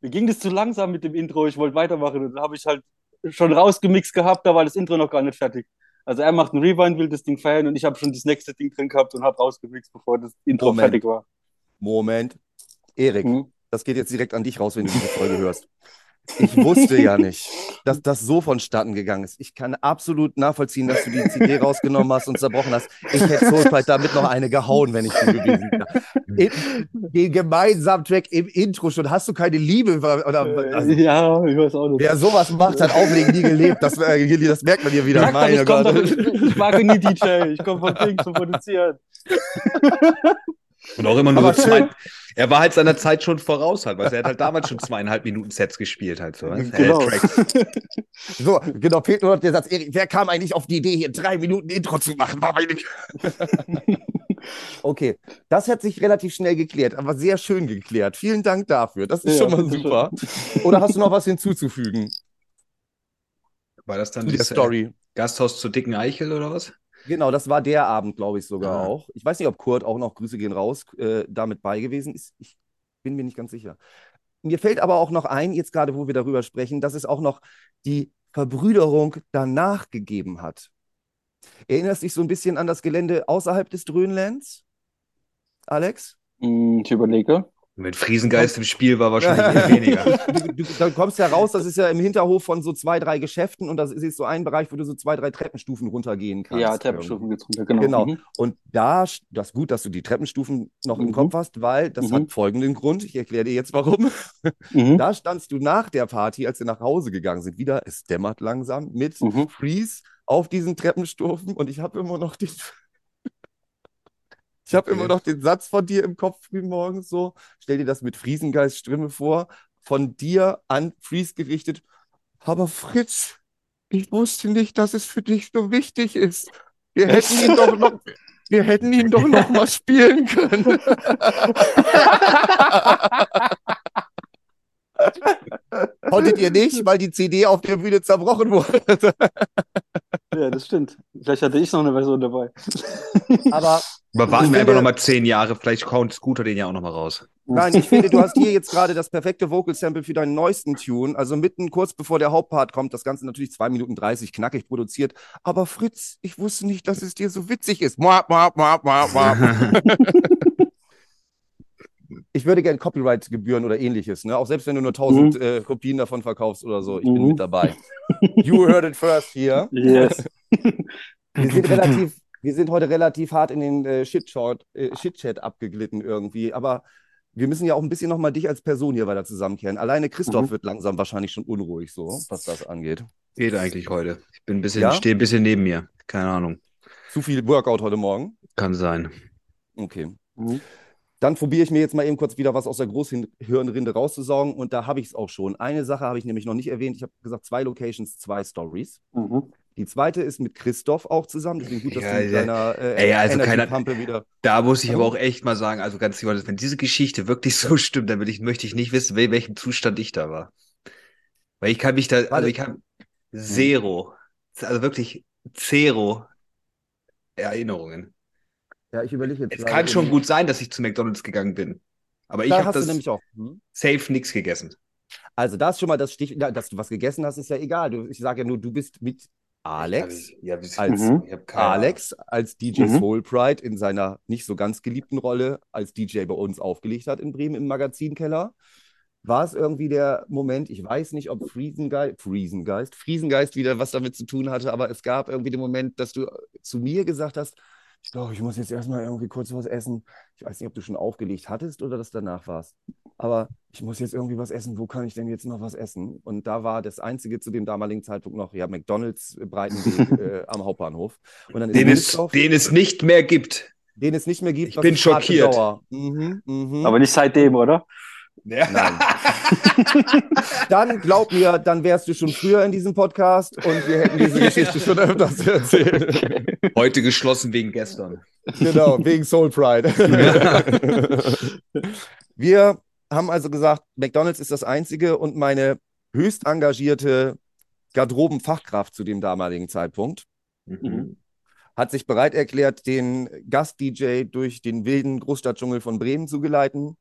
Mir ging das zu langsam mit dem Intro, ich wollte weitermachen und dann habe ich halt schon rausgemixt gehabt, da war das Intro noch gar nicht fertig. Also er macht einen Rewind, will das Ding feiern und ich habe schon das nächste Ding drin gehabt und habe rausgemixt, bevor das Intro Moment. fertig war. Moment. Erik, Mhm. Das geht jetzt direkt an dich raus, wenn du diese Folge hörst. Ich wusste ja nicht, dass das so vonstatten gegangen ist. Ich kann absolut nachvollziehen, dass du die CD rausgenommen hast und zerbrochen hast. Ich hätte Soulfight damit noch eine gehauen, wenn ich du gewesen wäre. Den gemeinsamen Track im Intro schon. Hast du keine Liebe? Oder, also, ja, ich weiß auch nicht. wer sowas macht, hat Auflegen nie gelebt. Das, äh, das merkt man hier wieder. Doch, Meine ich, komm doch, Gott. ich, ich mag nie DJ, ich komme von Ding zum Produzieren. *laughs* Und auch immer nur Aber so schön. zwei. Er war halt seiner Zeit schon voraus halt, weil er hat halt damals schon zweieinhalb Minuten Sets gespielt halt so. Genau. Äh. *laughs* So, genau, fehlt nur noch der Satz. Erik, wer kam eigentlich auf die Idee, hier drei Minuten Intro zu machen? War meine... *laughs* okay, das hat sich relativ schnell geklärt, aber sehr schön geklärt. Vielen Dank dafür. Das ist Ja, schon mal super. Oder hast du noch was hinzuzufügen War das dann das äh, Story? Gasthaus zur dicken Eichel oder was? Genau, das war der Abend, glaube ich, sogar Ah. auch. Ich weiß nicht, ob Kurt auch noch Grüße gehen raus äh, damit bei gewesen ist. Ich bin mir nicht ganz sicher. Mir fällt aber auch noch ein, jetzt gerade, wo wir darüber sprechen, dass es auch noch die Verbrüderung danach gegeben hat. Erinnerst dich so ein bisschen an das Gelände außerhalb des Dröhnlands, Alex? Hm, Ich überlege. Mit Friesengeist im Spiel war wahrscheinlich eher weniger. *laughs* Du, du, da kommst ja raus, das ist ja im Hinterhof von so zwei, drei Geschäften und das ist so ein Bereich, wo du so zwei, drei Treppenstufen runtergehen kannst. Ja, Treppenstufen geht's runter, genau. Genau. Mhm. Und da, das ist gut, dass du die Treppenstufen noch im Mhm. Kopf hast, weil das Mhm. hat folgenden Grund. Ich erkläre dir jetzt warum. Mhm. Da standst du nach der Party, als wir nach Hause gegangen sind, wieder, es dämmert langsam, mit Mhm. Freeze auf diesen Treppenstufen und ich habe immer noch den. Ich habe immer noch den Satz von dir im Kopf frühmorgens so. Stell dir das mit Friesengeist Stimme vor, von dir an Freeze gerichtet. Aber Fritz, ich wusste nicht, dass es für dich so wichtig ist. Wir *laughs* hätten ihn doch noch, wir hätten ihn doch noch mal spielen können. Konntet ihr nicht, weil die CD auf der Bühne zerbrochen wurde. *laughs* Ja, das stimmt. Vielleicht hatte ich noch eine Version dabei. Aber *laughs* Aber warten Ich wir einfach nochmal zehn Jahre, vielleicht kommt Scooter den ja auch nochmal raus. nein, ich finde, du hast hier jetzt gerade das perfekte Vocal Sample für deinen neuesten Tune. Also mitten kurz bevor der Hauptpart kommt, das Ganze natürlich 2 Minuten 30 knackig produziert. Aber Fritz, ich wusste nicht, dass es dir so witzig ist. Mua, mua, mua, mua, mua. *laughs* Ich würde gerne Copyright-Gebühren oder ähnliches, ne? Auch selbst wenn du nur 1000 Mhm. äh, Kopien davon verkaufst oder so. Ich bin Mhm. mit dabei. You heard it first hier. *laughs* Yes. *laughs* Wir sind relativ, wir sind heute relativ hart in den äh, Shit-Chat äh, Shit-Chat abgeglitten irgendwie, aber wir müssen ja auch ein bisschen nochmal dich als Person hier weiter zusammenkehren. Alleine Christoph Mhm. wird langsam wahrscheinlich schon unruhig, so, was das angeht. Geht eigentlich heute. Ich bin ein bisschen, Ja? stehe ein bisschen neben mir. Keine Ahnung. Zu viel Workout heute Morgen. Kann sein. Okay. Mhm. Dann probiere ich mir jetzt mal eben kurz wieder was aus der Großhirnrinde rauszusaugen und da habe ich es auch schon. Eine Sache habe ich nämlich noch nicht erwähnt. Ich habe gesagt, zwei Locations, zwei Stories. Mhm. Die zweite ist mit Christoph auch zusammen. Deswegen gut, dass Ja, du mit ja. deiner äh, Ey, also keiner- Pumpe wieder. Da muss ich aber auch echt mal sagen, also ganz ehrlich, wenn diese Geschichte wirklich *laughs* so stimmt, dann will ich, möchte ich nicht wissen, in welchem Zustand ich da war. Weil ich kann mich da, also ich habe zero, also wirklich zero Erinnerungen. Ja, ich überlege jetzt. Es kann schon gut sein, dass ich zu McDonalds gegangen bin. Aber ich Da habe hast du das nämlich auch. Hm? safe nix gegessen. Also, da ist schon mal das Stich, ja, dass du was gegessen hast, ist ja egal. Du, ich sage ja nur, du bist mit Alex. Ja, Als Mhm. ich hab keine Alex als DJ Mhm. Soul Pride in seiner nicht so ganz geliebten Rolle als DJ bei uns aufgelegt hat in Bremen im Magazinkeller. War es irgendwie der Moment, ich weiß nicht, ob Friesengeist, Friesengeist, Friesengeist wieder was damit zu tun hatte, aber es gab irgendwie den Moment, dass du zu mir gesagt hast, ich glaube, ich muss jetzt erstmal irgendwie kurz was essen. Ich weiß nicht, ob du schon aufgelegt hattest oder das danach warst. Aber ich muss jetzt irgendwie was essen. Wo kann ich denn jetzt noch was essen? Und da war das Einzige zu dem damaligen Zeitpunkt noch, ja, McDonalds äh, Breitenweg *laughs* äh, am Hauptbahnhof. Und dann ist Den es, Christoph, den es nicht mehr gibt. den es nicht mehr gibt. Ich bin ist schockiert. Mhm, mhm. Aber nicht seitdem, oder? Ja. Nein. *laughs* Dann glaub mir, dann wärst du schon früher in diesem Podcast und wir hätten diese Geschichte schon öfters erzählt. *laughs* Heute geschlossen wegen gestern. Genau, wegen Soul Pride. *laughs* Wir haben also gesagt, McDonald's ist das Einzige und meine höchst engagierte Garderobenfachkraft zu dem damaligen Zeitpunkt Mhm. hat sich bereit erklärt, den Gast-DJ durch den wilden Großstadtdschungel von Bremen zu geleiten.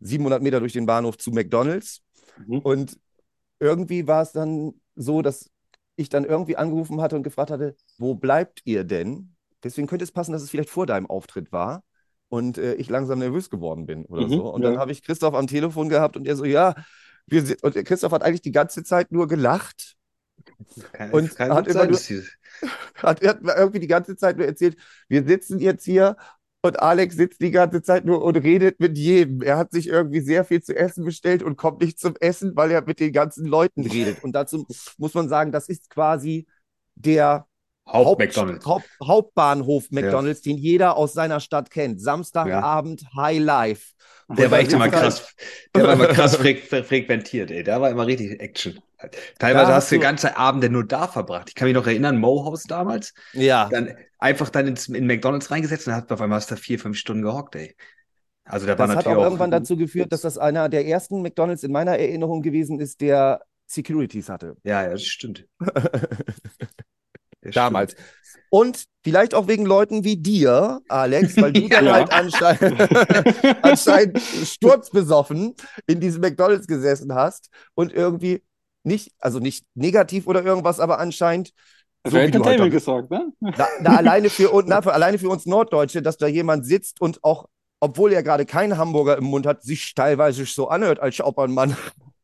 700 Meter durch den Bahnhof zu McDonald's. Mhm. Und irgendwie war es dann so, dass ich dann irgendwie angerufen hatte und gefragt hatte, wo bleibt ihr denn? Deswegen könnte es passen, dass es vielleicht vor deinem Auftritt war und äh, ich langsam nervös geworden bin oder Mhm, so. Und ja. dann habe ich Christoph am Telefon gehabt und er so, ja, wir sind, und Christoph hat eigentlich die ganze Zeit nur gelacht, Kann, Und kann hat sein, nur- *laughs* hat, er hat mir irgendwie die ganze Zeit nur erzählt, wir sitzen jetzt hier und Alex sitzt die ganze Zeit nur und redet mit jedem. Er hat sich irgendwie sehr viel zu essen bestellt und kommt nicht zum Essen, weil er mit den ganzen Leuten redet. Und dazu muss man sagen, das ist quasi der Haupt McDonald's. Haupt, Hauptbahnhof McDonald's, den jeder aus seiner Stadt kennt. Samstagabend High Life. Der war echt immer halt- krass, der war immer krass *laughs* fre fre frequentiert, ey. Da war immer richtig Action. Teilweise Da hast du du- ganze Abende nur da verbracht. Ich kann mich noch erinnern, Mohaus damals, Ja. dann einfach dann ins, in McDonalds reingesetzt und hat auf einmal hast du da vier, fünf Stunden gehockt, ey. Also da war Das hat natürlich auch auch, irgendwann dazu geführt, dass das einer der ersten McDonalds in meiner Erinnerung gewesen ist, der Securities hatte. ja, ja, das stimmt. *laughs* Das Damals. Und vielleicht auch wegen Leuten wie dir, Alex, weil du *laughs* dann Ja. halt anscheinend, *laughs* anscheinend sturzbesoffen in diesem McDonalds gesessen hast und irgendwie nicht, also nicht negativ oder irgendwas, aber anscheinend so wie du halt gesorgt, ne? da, da alleine für, uns- na, für, alleine für uns Norddeutsche, dass da jemand sitzt und auch, obwohl er gerade keinen Hamburger im Mund hat, sich teilweise so anhört, als ob ein Mann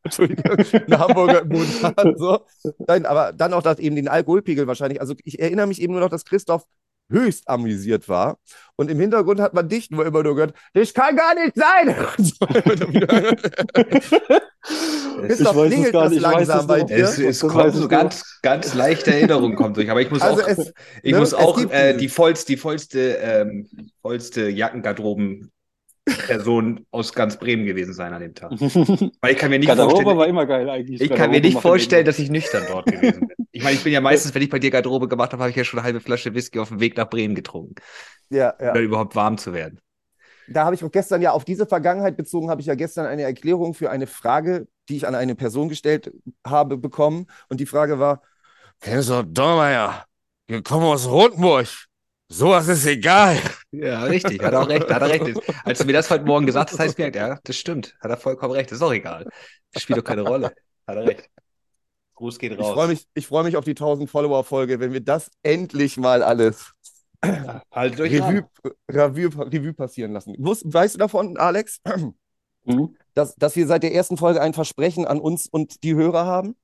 *laughs* einen Hamburger im Mund hat. So. Nein, aber dann auch das eben den Alkoholpegel wahrscheinlich. Also ich erinnere mich eben nur noch, dass Christoph höchst amüsiert war. Und im Hintergrund hat man dich nur immer nur gehört, das kann gar nicht sein. *laughs* *laughs* Christoph, weiß es klingelt das nicht, ich weiß langsam es bei dir? Es, es Das kommt so ich ganz, ganz leichte Erinnerung kommt durch, aber ich muss Also auch, es- ich ne, muss auch äh, die vollste, die vollste, ähm, vollste Jackengarderoben Person aus ganz Bremen gewesen sein an dem Tag. *laughs* Weil ich kann mir nicht Garderobe vorstellen, war immer geil eigentlich. ich kann Garderobe mir nicht vorstellen, dass ich nüchtern dort *laughs* gewesen bin. Ich meine, ich bin ja meistens, wenn ich bei dir Garderobe gemacht habe, habe ich ja schon eine halbe Flasche Whisky auf dem Weg nach Bremen getrunken, Ja, ja. um da überhaupt warm zu werden. Da habe ich auch gestern ja auf diese Vergangenheit bezogen, habe ich ja gestern eine Erklärung für eine Frage, die ich an eine Person gestellt habe, bekommen. Und die Frage war: Kennst du Dormeyer? Wir kommen aus Rotenburg. Sowas ist egal. Ja, richtig, hat er auch recht, hat er recht. Als du mir das heute Morgen gesagt hast, heißt mir, ja, das stimmt, hat er vollkommen recht, ist auch egal. Das spielt doch keine Rolle. Hat er recht. Gruß geht Ich raus. freue mich, ich freue mich auf die 1000 Follower-Folge, wenn wir das endlich mal alles Haltet euch Revue. Revue, Revue passieren lassen. Wusst, weißt du davon, Alex, Mhm. dass, dass wir seit der ersten Folge ein Versprechen an uns und die Hörer haben?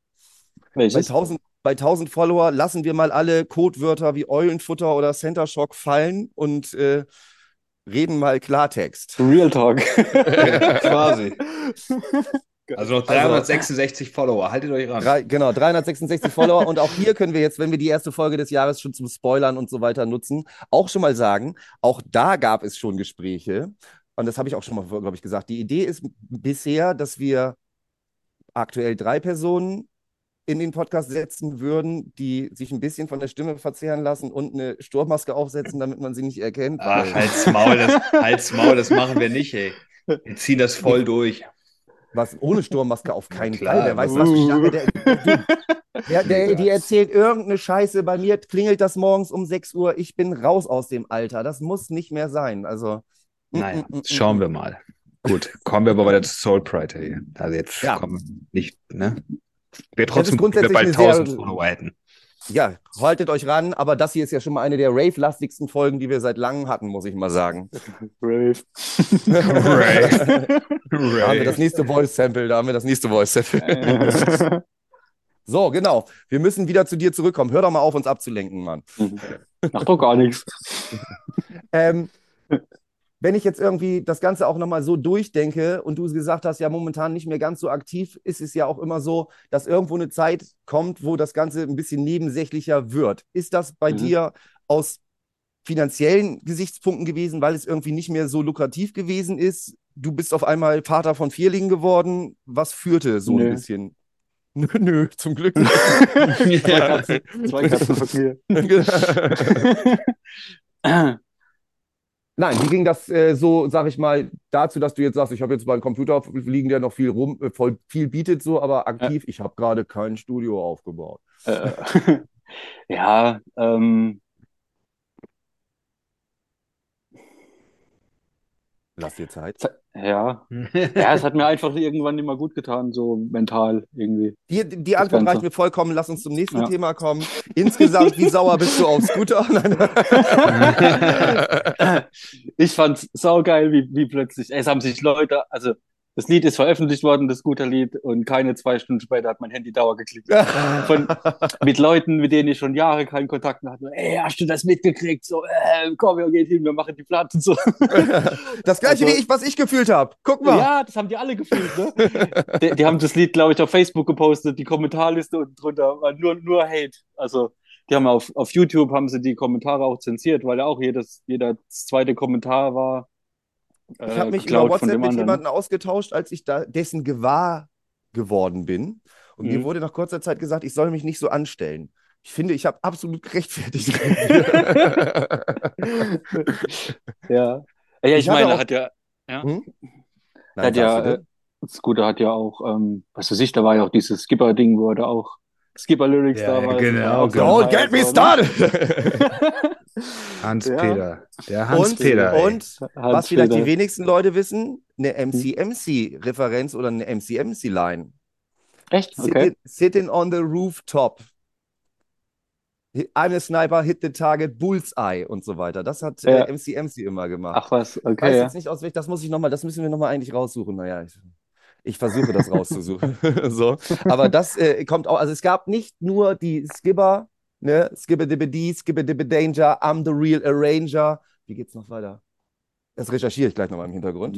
Bei Welches? 1000, bei 1000 Follower lassen wir mal alle Codewörter wie Eulenfutter oder Center Shock fallen und äh, reden mal Klartext. Real Talk. *laughs* Quasi. *laughs* Also noch 366 Follower, haltet euch ran. Drei, genau, 366 Follower. Und auch hier können wir jetzt, wenn wir die erste Folge des Jahres schon zum Spoilern und so weiter nutzen, auch schon mal sagen, auch da gab es schon Gespräche. Und das habe ich auch schon mal, glaube ich, gesagt. Die Idee ist bisher, dass wir aktuell drei Personen in den Podcast setzen würden, die sich ein bisschen von der Stimme verzehren lassen und eine Sturmmaske aufsetzen, damit man sie nicht erkennt. Ach, halt's Maul, das, halt's Maul, das machen wir nicht, ey. Wir ziehen das voll durch. Was ohne Sturmmaske auf keinen Klar. Fall. Wer weiß, was für Jahre der, der, der, Die erzählt irgendeine Scheiße. Bei mir klingelt das morgens um 6 Uhr. Ich bin raus aus dem Alter. Das muss nicht mehr sein. Also. Naja, mm, mm, mm, schauen wir mal. Gut, kommen wir aber weiter zu Soul Pride. Ey. Also jetzt Ja. kommen wir nicht, ne? Wäre ist trotzdem gut, wenn wir grundsätzlich bald eine sehr- 1000 Follower hätten. Ja, haltet euch ran. Aber das hier ist ja schon mal eine der rave-lastigsten Folgen, die wir seit langem hatten, muss ich mal sagen. *laughs* Rave. Da haben wir das nächste Voice-Sample. Da haben wir das nächste Voice-Sample. *laughs* So, genau. Wir müssen wieder zu dir zurückkommen. Hör doch mal auf, uns abzulenken, Mann. Macht doch gar nichts. *laughs* Ähm, wenn ich jetzt irgendwie das Ganze auch nochmal so durchdenke und du gesagt hast, ja, momentan nicht mehr ganz so aktiv, ist es ja auch immer so, dass irgendwo eine Zeit kommt, wo das Ganze ein bisschen nebensächlicher wird. Ist das bei Mhm. dir aus finanziellen Gesichtspunkten gewesen, weil es irgendwie nicht mehr so lukrativ gewesen ist? Du bist auf einmal Vater von Vierlingen geworden. Was führte so Nö. ein bisschen? *laughs* Nö, nö, zum Glück. Zwei Katzen, *laughs* zwei Katzen von mir. *laughs* Nein, wie ging das äh, so, sag ich mal, dazu, dass du jetzt sagst, ich habe jetzt meinen Computer liegen, der noch viel rum, äh, voll viel bietet, so, aber aktiv, ich habe gerade kein Studio aufgebaut. Äh, *laughs* ja, ähm, Lass dir Zeit. Ja. Ja, es hat mir einfach irgendwann mehr gut getan, so mental irgendwie. Die, die Antwort Ganze. reicht mir vollkommen. Lass uns zum nächsten Ja. Thema kommen. Insgesamt, wie sauer bist du auf Scooter? *laughs* Ich fand's saugeil, wie, wie plötzlich, es haben sich Leute, also das Lied ist veröffentlicht worden, das gute Lied, und keine zwei Stunden später hat mein Handy Dauer geklickt. *laughs* Von, mit Leuten, mit denen ich schon Jahre keinen Kontakt mehr hatte. Ey, hast du das mitgekriegt? So, äh, komm, wir gehen hin, wir machen die Platte so. *laughs* Das gleiche Also- wie ich, was ich gefühlt habe. Guck mal. Ja, das haben die alle gefühlt, ne? die, die haben das Lied, glaube ich, auf Facebook gepostet, die Kommentarliste unten drunter war nur, nur Hate. Also, die haben auf, auf YouTube haben sie die Kommentare auch zensiert, weil ja auch jedes, jeder zweite Kommentar war. Äh, Ich habe mich über WhatsApp mit jemandem ausgetauscht, als ich da dessen gewahr geworden bin. Und mir Mhm. wurde nach kurzer Zeit gesagt, ich soll mich nicht so anstellen. Ich finde, ich habe absolut gerechtfertigt. *laughs* Ja. Ja, ich, Ich meine, auch- hat ja, Hm? er hat ja, äh, Scooter hat ja auch, ähm, was weiß ich, da war ja auch dieses Skipper-Ding, wo er da auch Skipper-Lyrics Ja, da war. genau, auch Don't get me started! *laughs* Hans-Peter. Der und Hans-Peter. und so, ne? was vielleicht die wenigsten Leute wissen, eine MC-MC-Referenz oder eine MC-MC-Line. Echt? Okay. Sitting, sitting on the rooftop. I'm a sniper, hit the target, bullseye und so weiter. Das hat Ja. äh, MC-MC immer gemacht. Ach was, weiß okay. Ja. jetzt nicht auswendig, das muss ich noch mal, das müssen wir nochmal eigentlich raussuchen. Naja, ich, ich versuche das rauszusuchen. *laughs* so. Aber das äh, kommt auch, also es gab nicht nur die Skipper, ne, Skibber Dibber D, Skibber Dibber Danger, I'm the real Arranger. Wie geht's noch weiter? Das recherchiere ich gleich nochmal im Hintergrund,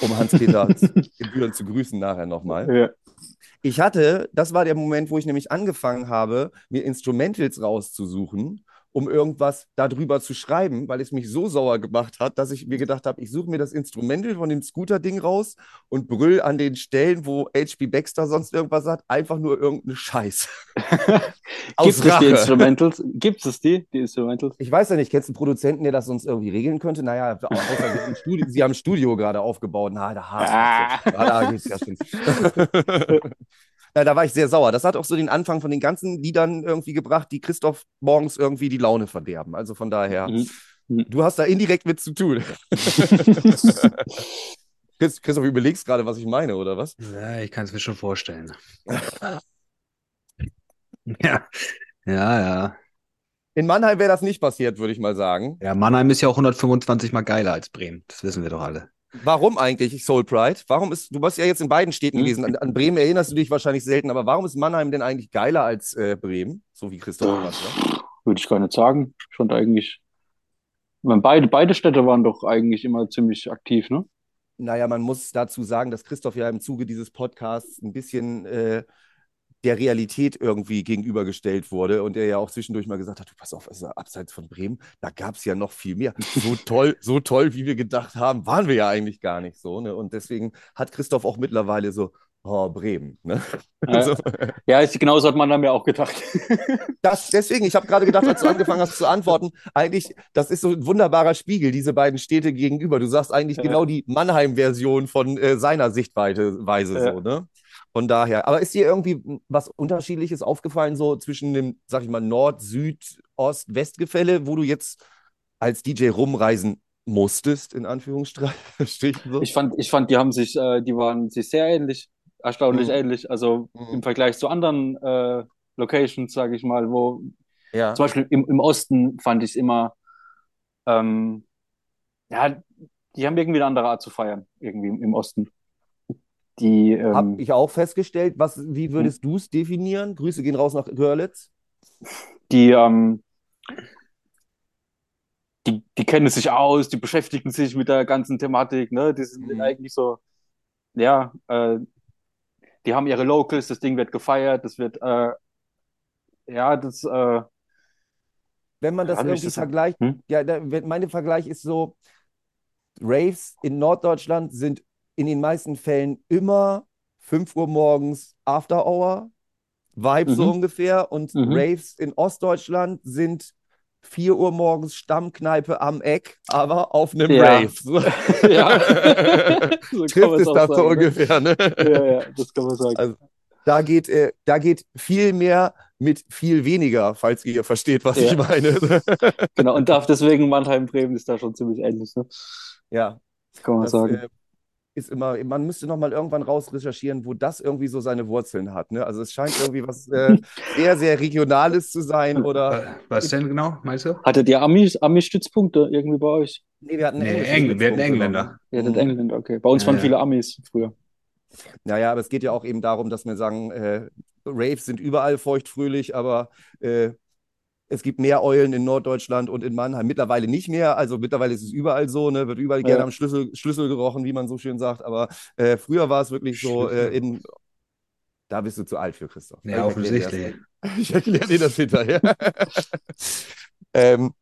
um Hans-Peter *laughs* gebührend zu grüßen nachher nochmal. Ja. Ich hatte, das war der Moment, wo ich nämlich angefangen habe, mir Instrumentals rauszusuchen, um irgendwas darüber zu schreiben, weil es mich so sauer gemacht hat, dass ich mir gedacht habe, ich suche mir das Instrumental von dem Scooter-Ding raus und brüll an den Stellen, wo H.P. Baxter sonst irgendwas hat, einfach nur irgendeine Scheiß. *laughs* Gibt es die. Instrumentals? Gibt es die, die Instrumentals? Ich weiß ja nicht, kennst du einen Produzenten, der das sonst irgendwie regeln könnte? Naja, außer sie, haben ein Studio, sie haben ein Studio gerade aufgebaut. Na, da Ah. hast da ja schon. *laughs* Na, da war ich sehr sauer. Das hat auch so den Anfang von den ganzen Liedern irgendwie gebracht, die Christoph morgens irgendwie die Laune verderben. Also von daher, Mhm. du hast da indirekt mit zu tun. *laughs* Chris- Christoph, überlegst gerade, was ich meine, oder was? Ja, ich kann es mir schon vorstellen. *laughs* Ja, ja, ja. In Mannheim wäre das nicht passiert, würde ich mal sagen. Ja, Mannheim ist ja auch 125 mal geiler als Bremen. Das wissen wir doch alle. Warum eigentlich Soul Pride? Warum ist, du warst ja jetzt in beiden Städten Hm. gewesen. An, an Bremen erinnerst du dich wahrscheinlich selten, aber warum ist Mannheim denn eigentlich geiler als äh, Bremen? So wie Christoph Ja. Würde ich gar nicht sagen. Schon eigentlich. Ich meine, beide, beide Städte waren doch eigentlich immer ziemlich aktiv, ne? Naja, man muss dazu sagen, dass Christoph ja im Zuge dieses Podcasts ein bisschen äh, der Realität irgendwie gegenübergestellt wurde und er ja auch zwischendurch mal gesagt hat, du pass auf, also abseits von Bremen, da gab es ja noch viel mehr. So *laughs* toll, so toll, wie wir gedacht haben, waren wir ja eigentlich gar nicht so. Ne? Und deswegen hat Christoph auch mittlerweile so, oh, Bremen. Ne? Ja. *laughs* Also, Ja, ist, genauso hat man dann mir auch gedacht. *laughs* das, deswegen, ich habe gerade gedacht, als du angefangen hast zu antworten, eigentlich, das ist so ein wunderbarer Spiegel, diese beiden Städte gegenüber. Du sagst eigentlich Ja. genau die Mannheim-Version von äh, seiner Sichtweise Weise Ja. so, ne? Von daher. Aber ist dir irgendwie was Unterschiedliches aufgefallen, so zwischen dem, sag ich mal, Nord-, Süd-, Ost-, West-Gefälle, wo du jetzt als DJ rumreisen musstest, in Anführungsstrichen? So? Ich fand, ich fand, die haben sich, äh, die waren sich sehr ähnlich, erstaunlich Mhm. ähnlich. Also Mhm. im Vergleich zu anderen äh, Locations, sage ich mal, wo ja. zum Beispiel im, im Osten fand ich es immer, ähm, ja, die haben irgendwie eine andere Art zu feiern, irgendwie im, im Osten. Die, ähm, Habe ich auch festgestellt. Was, wie würdest du es definieren? Grüße gehen raus nach Görlitz. die, ähm, die, die kennen sich aus, die beschäftigen sich mit der ganzen Thematik, ne? Die sind Mhm. eigentlich so, ja, äh, die haben ihre Locals, das Ding wird gefeiert, das wird, äh, ja, das, äh, Wenn man das irgendwie das vergleicht, Hm? ja, da, wenn- mein Vergleich ist so, Raves in Norddeutschland sind in den meisten Fällen immer 5 Uhr morgens After Hour, Vibe so Mhm. ungefähr, und Mhm. Raves in Ostdeutschland sind 4 Uhr morgens Stammkneipe am Eck, aber auf einem Ja. Rave. So. *laughs* ja, *laughs* so Trifft es das so sagen, ne? ungefähr, ne? Ja, ja, das kann man sagen. Also, Da geht, äh, da geht viel mehr mit viel weniger, falls ihr versteht, was Ja. ich meine. *laughs* Genau, und darf deswegen Mannheim, Bremen ist da schon ziemlich ähnlich, ne? ja. Kann man Das sagen. äh, ist immer, man müsste noch mal irgendwann raus recherchieren, wo das irgendwie so seine Wurzeln hat. Ne? Also es scheint irgendwie was äh, *laughs* sehr, sehr Regionales zu sein oder. Äh, Was denn genau, meinst du? Hattet ihr Ami, Ami-Stützpunkte irgendwie bei euch? Nee, wir hatten Nee, Engl- wir hatten Engländer. Ihr hattet Mhm. Engländer, okay. Bei uns Ja, waren ja. viele Amis früher. Naja, aber es geht ja auch eben darum, dass wir sagen, äh, Raves sind überall feuchtfröhlich, aber äh, es gibt mehr Eulen in Norddeutschland und in Mannheim. Mittlerweile nicht mehr. Also mittlerweile ist es überall so, ne? Wird überall gerne Ja. am Schlüssel, Schlüssel gerochen, wie man so schön sagt. Aber äh, früher war es wirklich so äh, in. Da bist du zu alt für, Christoph. Ja, offensichtlich. Ich erkläre dir das hinterher. *laughs* ähm,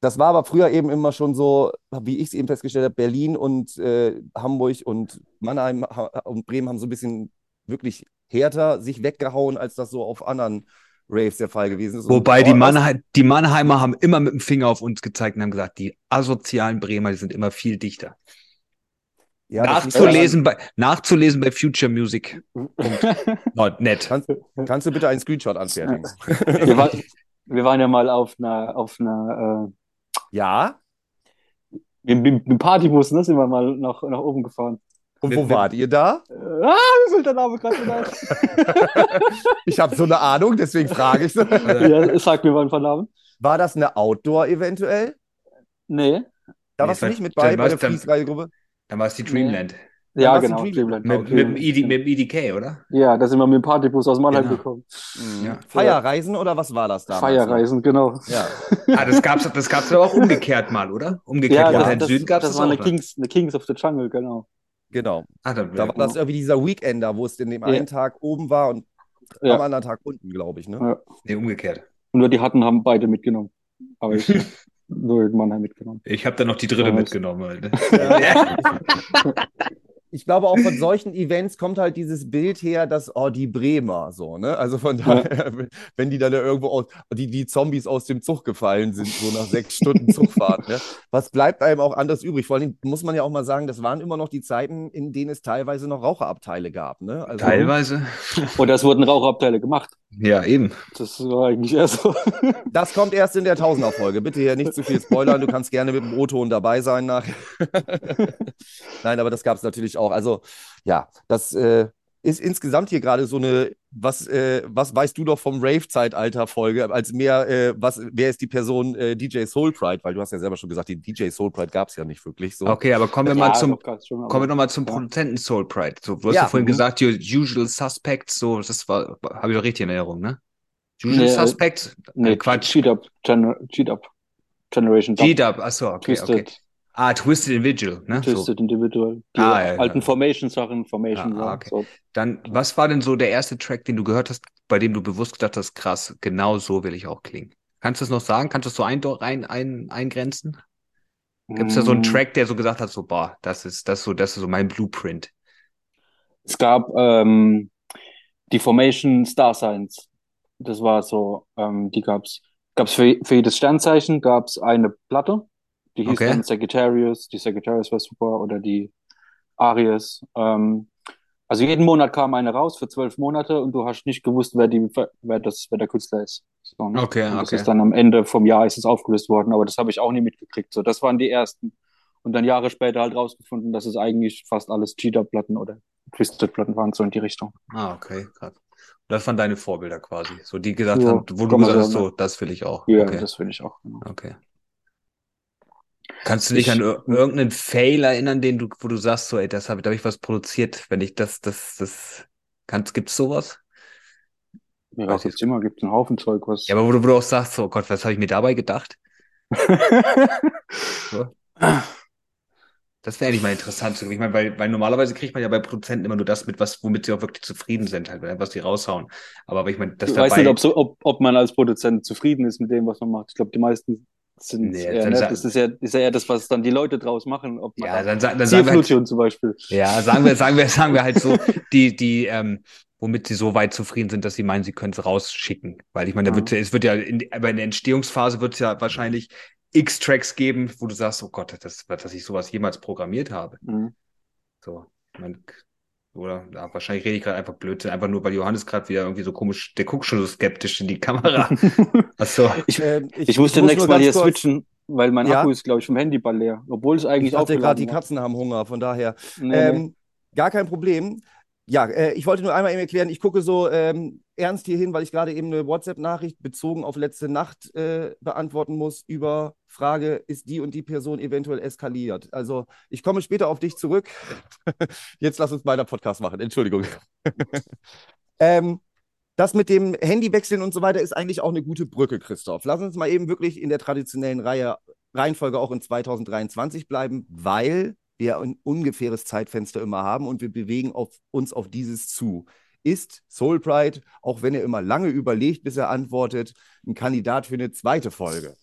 das war aber früher eben immer schon so, wie ich es eben festgestellt habe, Berlin und äh, Hamburg und Mannheim ha und Bremen haben so ein bisschen wirklich härter sich weggehauen, als das so auf anderen Raves der Fall gewesen ist. Wobei die, Mannheim, die Mannheimer haben immer mit dem Finger auf uns gezeigt und haben gesagt, die asozialen Bremer, die sind immer viel dichter. Ja, nachzulesen, bei, nachzulesen bei Future Music. *laughs* Net. daran- Kannst, kannst du bitte einen Screenshot anfertigen? Wir, war, wir waren ja mal auf einer, auf einer, Ja? äh, mit, mit dem Partybus, ne, sind wir mal nach, nach oben gefahren. Und wo wart ihr da? Äh, ah, mir fällt der Name gerade ein. *laughs* Ich habe so eine Ahnung, deswegen frage ich so. *laughs* Ja, sag mir mal ein paar Namen. War das eine Outdoor eventuell? Nee. Da Nee, warst du nicht mit bei, bei der Fließreisegruppe? Dann war es die Dreamland. Ja, war's in genau. Dreamland. Dreamland. Mit, mit, dem ED, mit dem EDK, oder? Ja, da sind wir mit dem Partybus aus Mannheim Genau. gekommen. Ja. Feierreisen oder was war das damals? Feierreisen, genau. Ja. *laughs* Ah, das gab's, das gab's aber auch umgekehrt mal, oder? Umgekehrt. Ja, das, in das, Süden gab's das das war auch. eine ne? Kings, eine Kings of the Jungle, genau. Genau. Ah, da, Da war das irgendwie dieser Weekender, wo es in dem Ja. einen Tag oben war und Ja. am anderen Tag unten, glaube ich. Ne? Ja. nee, umgekehrt. Und nur die hatten haben beide mitgenommen. Aber ich *laughs* nur in Mannheim mitgenommen. Ich habe dann noch die dritte mitgenommen. Ja. *laughs* *laughs* Ich glaube, auch von solchen Events kommt halt dieses Bild her, dass, oh, die Bremer, so, ne? Also von daher, *laughs* wenn die dann ja irgendwo aus, die, die Zombies aus dem Zug gefallen sind, so nach sechs Stunden Zugfahrt, ne? Was bleibt einem auch anders übrig? Vor allem muss man ja auch mal sagen, das waren immer noch die Zeiten, in denen es teilweise noch Raucherabteile gab, ne? Also, Teilweise. Oder es wurden Rauchabteile gemacht. Ja, eben. Das war eigentlich eher so. *laughs* Das kommt erst in der Tausender-Folge. Bitte hier nicht zu viel spoilern. Du kannst gerne mit dem O-Ton dabei sein nachher. *laughs* Nein, aber das gab es natürlich auch. Also, ja, das äh, ist insgesamt hier gerade so eine, was, äh, was weißt du doch vom Rave-Zeitalter-Folge, als mehr, äh, was, wer ist die Person äh, DJ Soul Pride? Weil du hast ja selber schon gesagt, die DJ Soul Pride gab es ja nicht wirklich so. Okay, aber kommen wir Ja, mal zum, schon, kommen wir noch mal zum ja. Produzenten Soul Pride. So, du hast Ja, ja vorhin mhm. gesagt, your usual suspects, so, das war, habe ich doch richtig in Erinnerung, ne? Usual Nee, äh, Suspects? Nee, Äh, Quatsch. Cheat Up, Gener Cheat Up. Generation Dub. G-Dub, achso, okay, Twisted, okay. Ah, Twisted Individual, ne? So. Twisted Individual. Die Ah, ja, alten ja. Formation-Sachen, Formation, Ah, okay. So. Dann, was war denn so der erste Track, den du gehört hast, bei dem du bewusst gedacht hast, krass, genau so will ich auch klingen? Kannst du es noch sagen? Kannst du es so ein, ein, ein, eingrenzen? Gibt es da so einen Mm, Track, der so gesagt hat, so, boah, das ist, das ist so, das ist so mein Blueprint? Es gab ähm, die Formation Star Signs. Das war so, ähm, die gab's. Gab's für, für jedes Sternzeichen gab's eine Platte. Die hieß Okay. dann Sagittarius. Die Sagittarius war super oder die Aries. Ähm, also jeden Monat kam eine raus für zwölf Monate und du hast nicht gewusst, wer die, wer das, wer der Künstler ist. So, ne? Okay, und das okay. ist dann am Ende vom Jahr ist es aufgelöst worden, aber das habe ich auch nie mitgekriegt. So, das waren die ersten. Und dann Jahre später halt rausgefunden, dass es eigentlich fast alles Cheetah-Platten oder Twisted-Platten waren, so in die Richtung. Ah, okay, krass. Das waren deine Vorbilder quasi. So die gesagt Ja, haben, wo du gesagt hast, so, das will ich auch. Ja, okay. das will ich auch. Genau. Okay. Kannst du dich Ich- an ir irgendeinen Fail erinnern, den du, wo du sagst, so, ey, das habe, da habe ich was produziert, wenn ich das, das, das, kannst, gibt's sowas? Ja, Weiß gibt's immer, gibt's einen Haufen Zeug, was. Ja, aber wo du, wo du auch sagst, so, oh Gott, was habe ich mir dabei gedacht? *laughs* Das wäre eigentlich mal interessant. zu- Ich meine, weil, weil normalerweise kriegt man ja bei Produzenten immer nur das mit, was, womit sie auch wirklich zufrieden sind, halt, was die raushauen. Aber ich meine, das ich weiß nicht, ob, so, ob, ob man als Produzent zufrieden ist mit dem, was man macht. Ich glaube, die meisten sind Nee, eher sa- Das ist ja, ist ja eher das, was dann die Leute draus machen. Ob man ja, dann, dann sagen wir halt, zum Beispiel. Ja, sagen wir, sagen wir, *laughs* sagen wir halt so, die, die, ähm, womit sie so weit zufrieden sind, dass sie meinen, sie können es rausschicken. Weil ich meine, da Ja. wird, es wird ja, in, aber in der Entstehungsphase wird es ja wahrscheinlich x Tracks geben, wo du sagst, oh Gott, das, dass ich sowas jemals programmiert habe. Mhm. So, ich mein, oder ja, wahrscheinlich rede ich gerade einfach Blödsinn, einfach nur, weil Johannes gerade wieder irgendwie so komisch, der guckt schon so skeptisch in die Kamera. *laughs* Achso. Ich, Ähm, ich muss demnächst mal hier kurz- switchen, weil mein Ja? Akku ist, glaube ich, vom Handyball leer. Obwohl es Ich eigentlich dachte gerade, die. Katzen haben Hunger, von daher. Nee, nee. Ähm, gar kein Problem. Ja, äh, ich wollte nur einmal eben erklären, ich gucke so ähm, ernst hier hin, weil ich gerade eben eine WhatsApp-Nachricht bezogen auf letzte Nacht äh, beantworten muss über Frage, ist die und die Person eventuell eskaliert? Also ich komme später auf dich zurück. *laughs* Jetzt lass uns weiter Podcast machen, Entschuldigung. *laughs* ähm, das mit dem Handy wechseln und so weiter ist eigentlich auch eine gute Brücke, Christoph. Lass uns mal eben wirklich in der traditionellen Reihe, Reihenfolge auch in 2023 bleiben, weil wir ein ungefähres Zeitfenster immer haben und wir bewegen auf, uns auf dieses zu. Ist Soul Pride, auch wenn er immer lange überlegt, bis er antwortet, ein Kandidat für eine zweite Folge?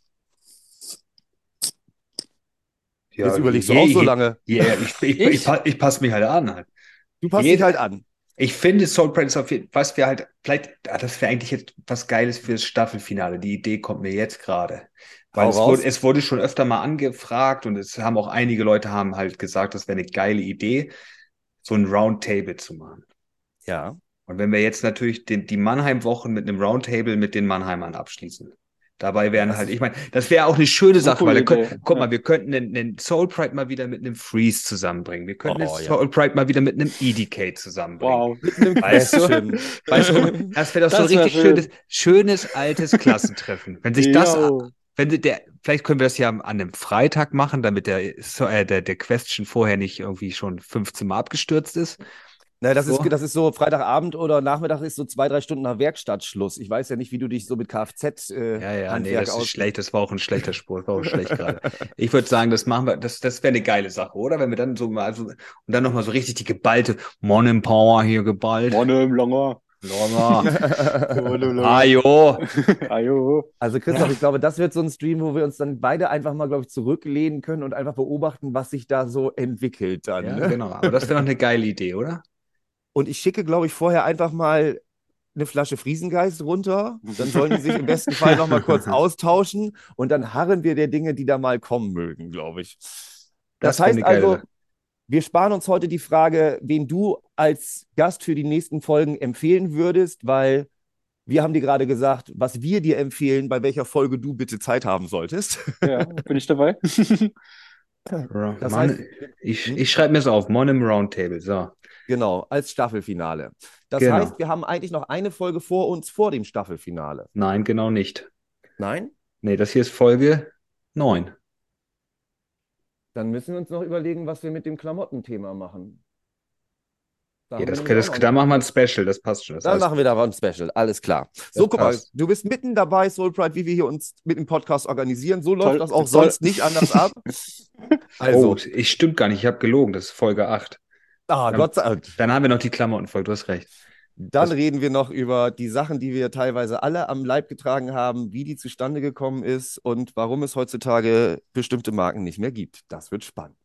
Jetzt überlegst du auch so lange. *laughs* Ja, ich, ich, ich, ich, ich passe mich halt an. Halt. Du passt dich halt an. Ich finde Soul ist auf jeden was wir halt, vielleicht, ah, das wäre eigentlich jetzt was Geiles fürs Staffelfinale. Die Idee kommt mir jetzt gerade. Weil es wurde, es wurde schon öfter mal angefragt und es haben auch einige Leute haben halt gesagt, das wäre eine geile Idee, so ein Roundtable zu machen. Ja. Und wenn wir jetzt natürlich den, die Mannheim-Wochen mit einem Roundtable mit den Mannheimern abschließen. Dabei wären halt, ich meine, das wäre auch eine schöne Sache, weil Idee, guck ja. mal, wir könnten den, den Soul Pride mal wieder mit einem Freeze zusammenbringen. Wir könnten Oh, den ja. Soul Pride mal wieder mit einem EDK zusammenbringen. Wow. Mit einem Weißt du? Weißt du, das wäre doch so Das ein wär richtig schön. schönes, schönes altes Klassentreffen. Wenn sich das, Jo. wenn der, vielleicht können wir das ja an einem Freitag machen, damit der, so- äh, der, der Question vorher nicht irgendwie schon 15 Mal abgestürzt ist. Na, das, So. ist, das ist so Freitagabend oder Nachmittag ist so zwei, drei Stunden nach Werkstattschluss. Ich weiß ja nicht, wie du dich so mit Kfz äh, Ja, ja, nee, Handwerk das ist schlecht, das war auch ein schlechter Sport, war auch schlecht gerade. Ich würde sagen, das machen wir, das, das wäre eine geile Sache, oder? Wenn wir dann so mal, so, und dann nochmal so richtig die geballte Monin Power hier geballt. Langer. Longer. Monne im Ah, Langer. *laughs* jo. Ajo. Also Christoph, ich glaube, das wird so ein Stream, wo wir uns dann beide einfach mal, glaube ich, zurücklehnen können und einfach beobachten, was sich da so entwickelt dann. Ja, ne? genau. Aber das wäre noch eine geile Idee, oder? Und ich schicke, glaube ich, vorher einfach mal eine Flasche Friesengeist runter. Dann sollen die sich im besten Fall noch mal kurz *laughs* austauschen und dann harren wir der Dinge, die da mal kommen mögen, glaube ich. Das, Das heißt also, wir sparen uns heute die Frage, wen du als Gast für die nächsten Folgen empfehlen würdest, weil wir haben dir gerade gesagt, was wir dir empfehlen, bei welcher Folge du bitte Zeit haben solltest. Ja, bin ich dabei? *laughs* Das Mann, heißt- ich, ich schreibe mir es auf, Mon im Roundtable, so. Genau, als Staffelfinale. Das Genau. heißt, wir haben eigentlich noch eine Folge vor uns vor dem Staffelfinale. Nein, genau nicht. Nein? Nee, das hier ist Folge 9. Dann müssen wir uns noch überlegen, was wir mit dem Klamottenthema machen. Da Ja, das, das, da machen wir ein Special, das passt schon. Das Dann heißt, machen wir da ein Special, alles klar. So, guck mal, passt. du bist mitten dabei, Soul Pride, wie wir hier uns mit dem Podcast organisieren. So läuft Toll, das auch toll. sonst nicht anders ab. *laughs* Also, oh, ich stimmt gar nicht, ich habe gelogen, das ist Folge 8. ah, Gott sei Dank. Dann haben wir noch die Klamottenfolge, du hast recht. Dann Das- reden wir noch über die Sachen, die wir teilweise alle am Leib getragen haben, wie die zustande gekommen ist und warum es heutzutage bestimmte Marken nicht mehr gibt. Das wird spannend.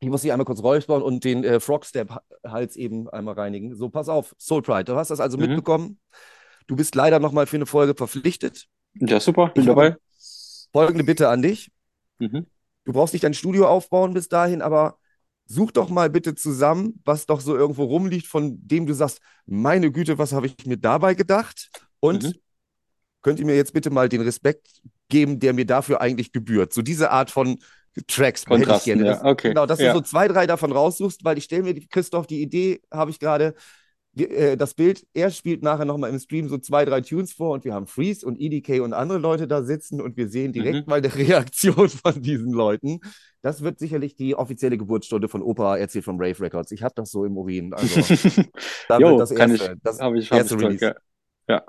Ich muss dich einmal kurz räuspern und den äh, Frogstep-Hals eben einmal reinigen. So, pass auf, Soul Pride, du hast das also Mhm. mitbekommen. Du bist leider nochmal für eine Folge verpflichtet. Ja, super, bin Ich dabei. Folgende Bitte an dich. Mhm. Du brauchst nicht dein Studio aufbauen bis dahin, aber such doch mal bitte zusammen, was doch so irgendwo rumliegt, von dem du sagst, meine Güte, was habe ich mir dabei gedacht? Und Mhm. könnt ihr mir jetzt bitte mal den Respekt geben, der mir dafür eigentlich gebührt? So diese Art von Tracks hätte ich Kontrasten, gerne. ja, Das- okay. Genau, dass Ja. du so zwei, drei davon raussuchst, weil ich stelle mir, Christoph, die Idee habe ich gerade, äh, das Bild, er spielt nachher nochmal im Stream so zwei, drei Tunes vor und wir haben Freeze und EDK und andere Leute da sitzen und wir sehen direkt Mhm. mal eine *laughs* Reaktion von diesen Leuten. Das wird sicherlich die offizielle Geburtsstunde von Opa erzählt von Rave Records. Ich habe das so im Urin. Also, *laughs* da Jo, wird das kann erste, ich, das habe ich, hab erste Release. ja.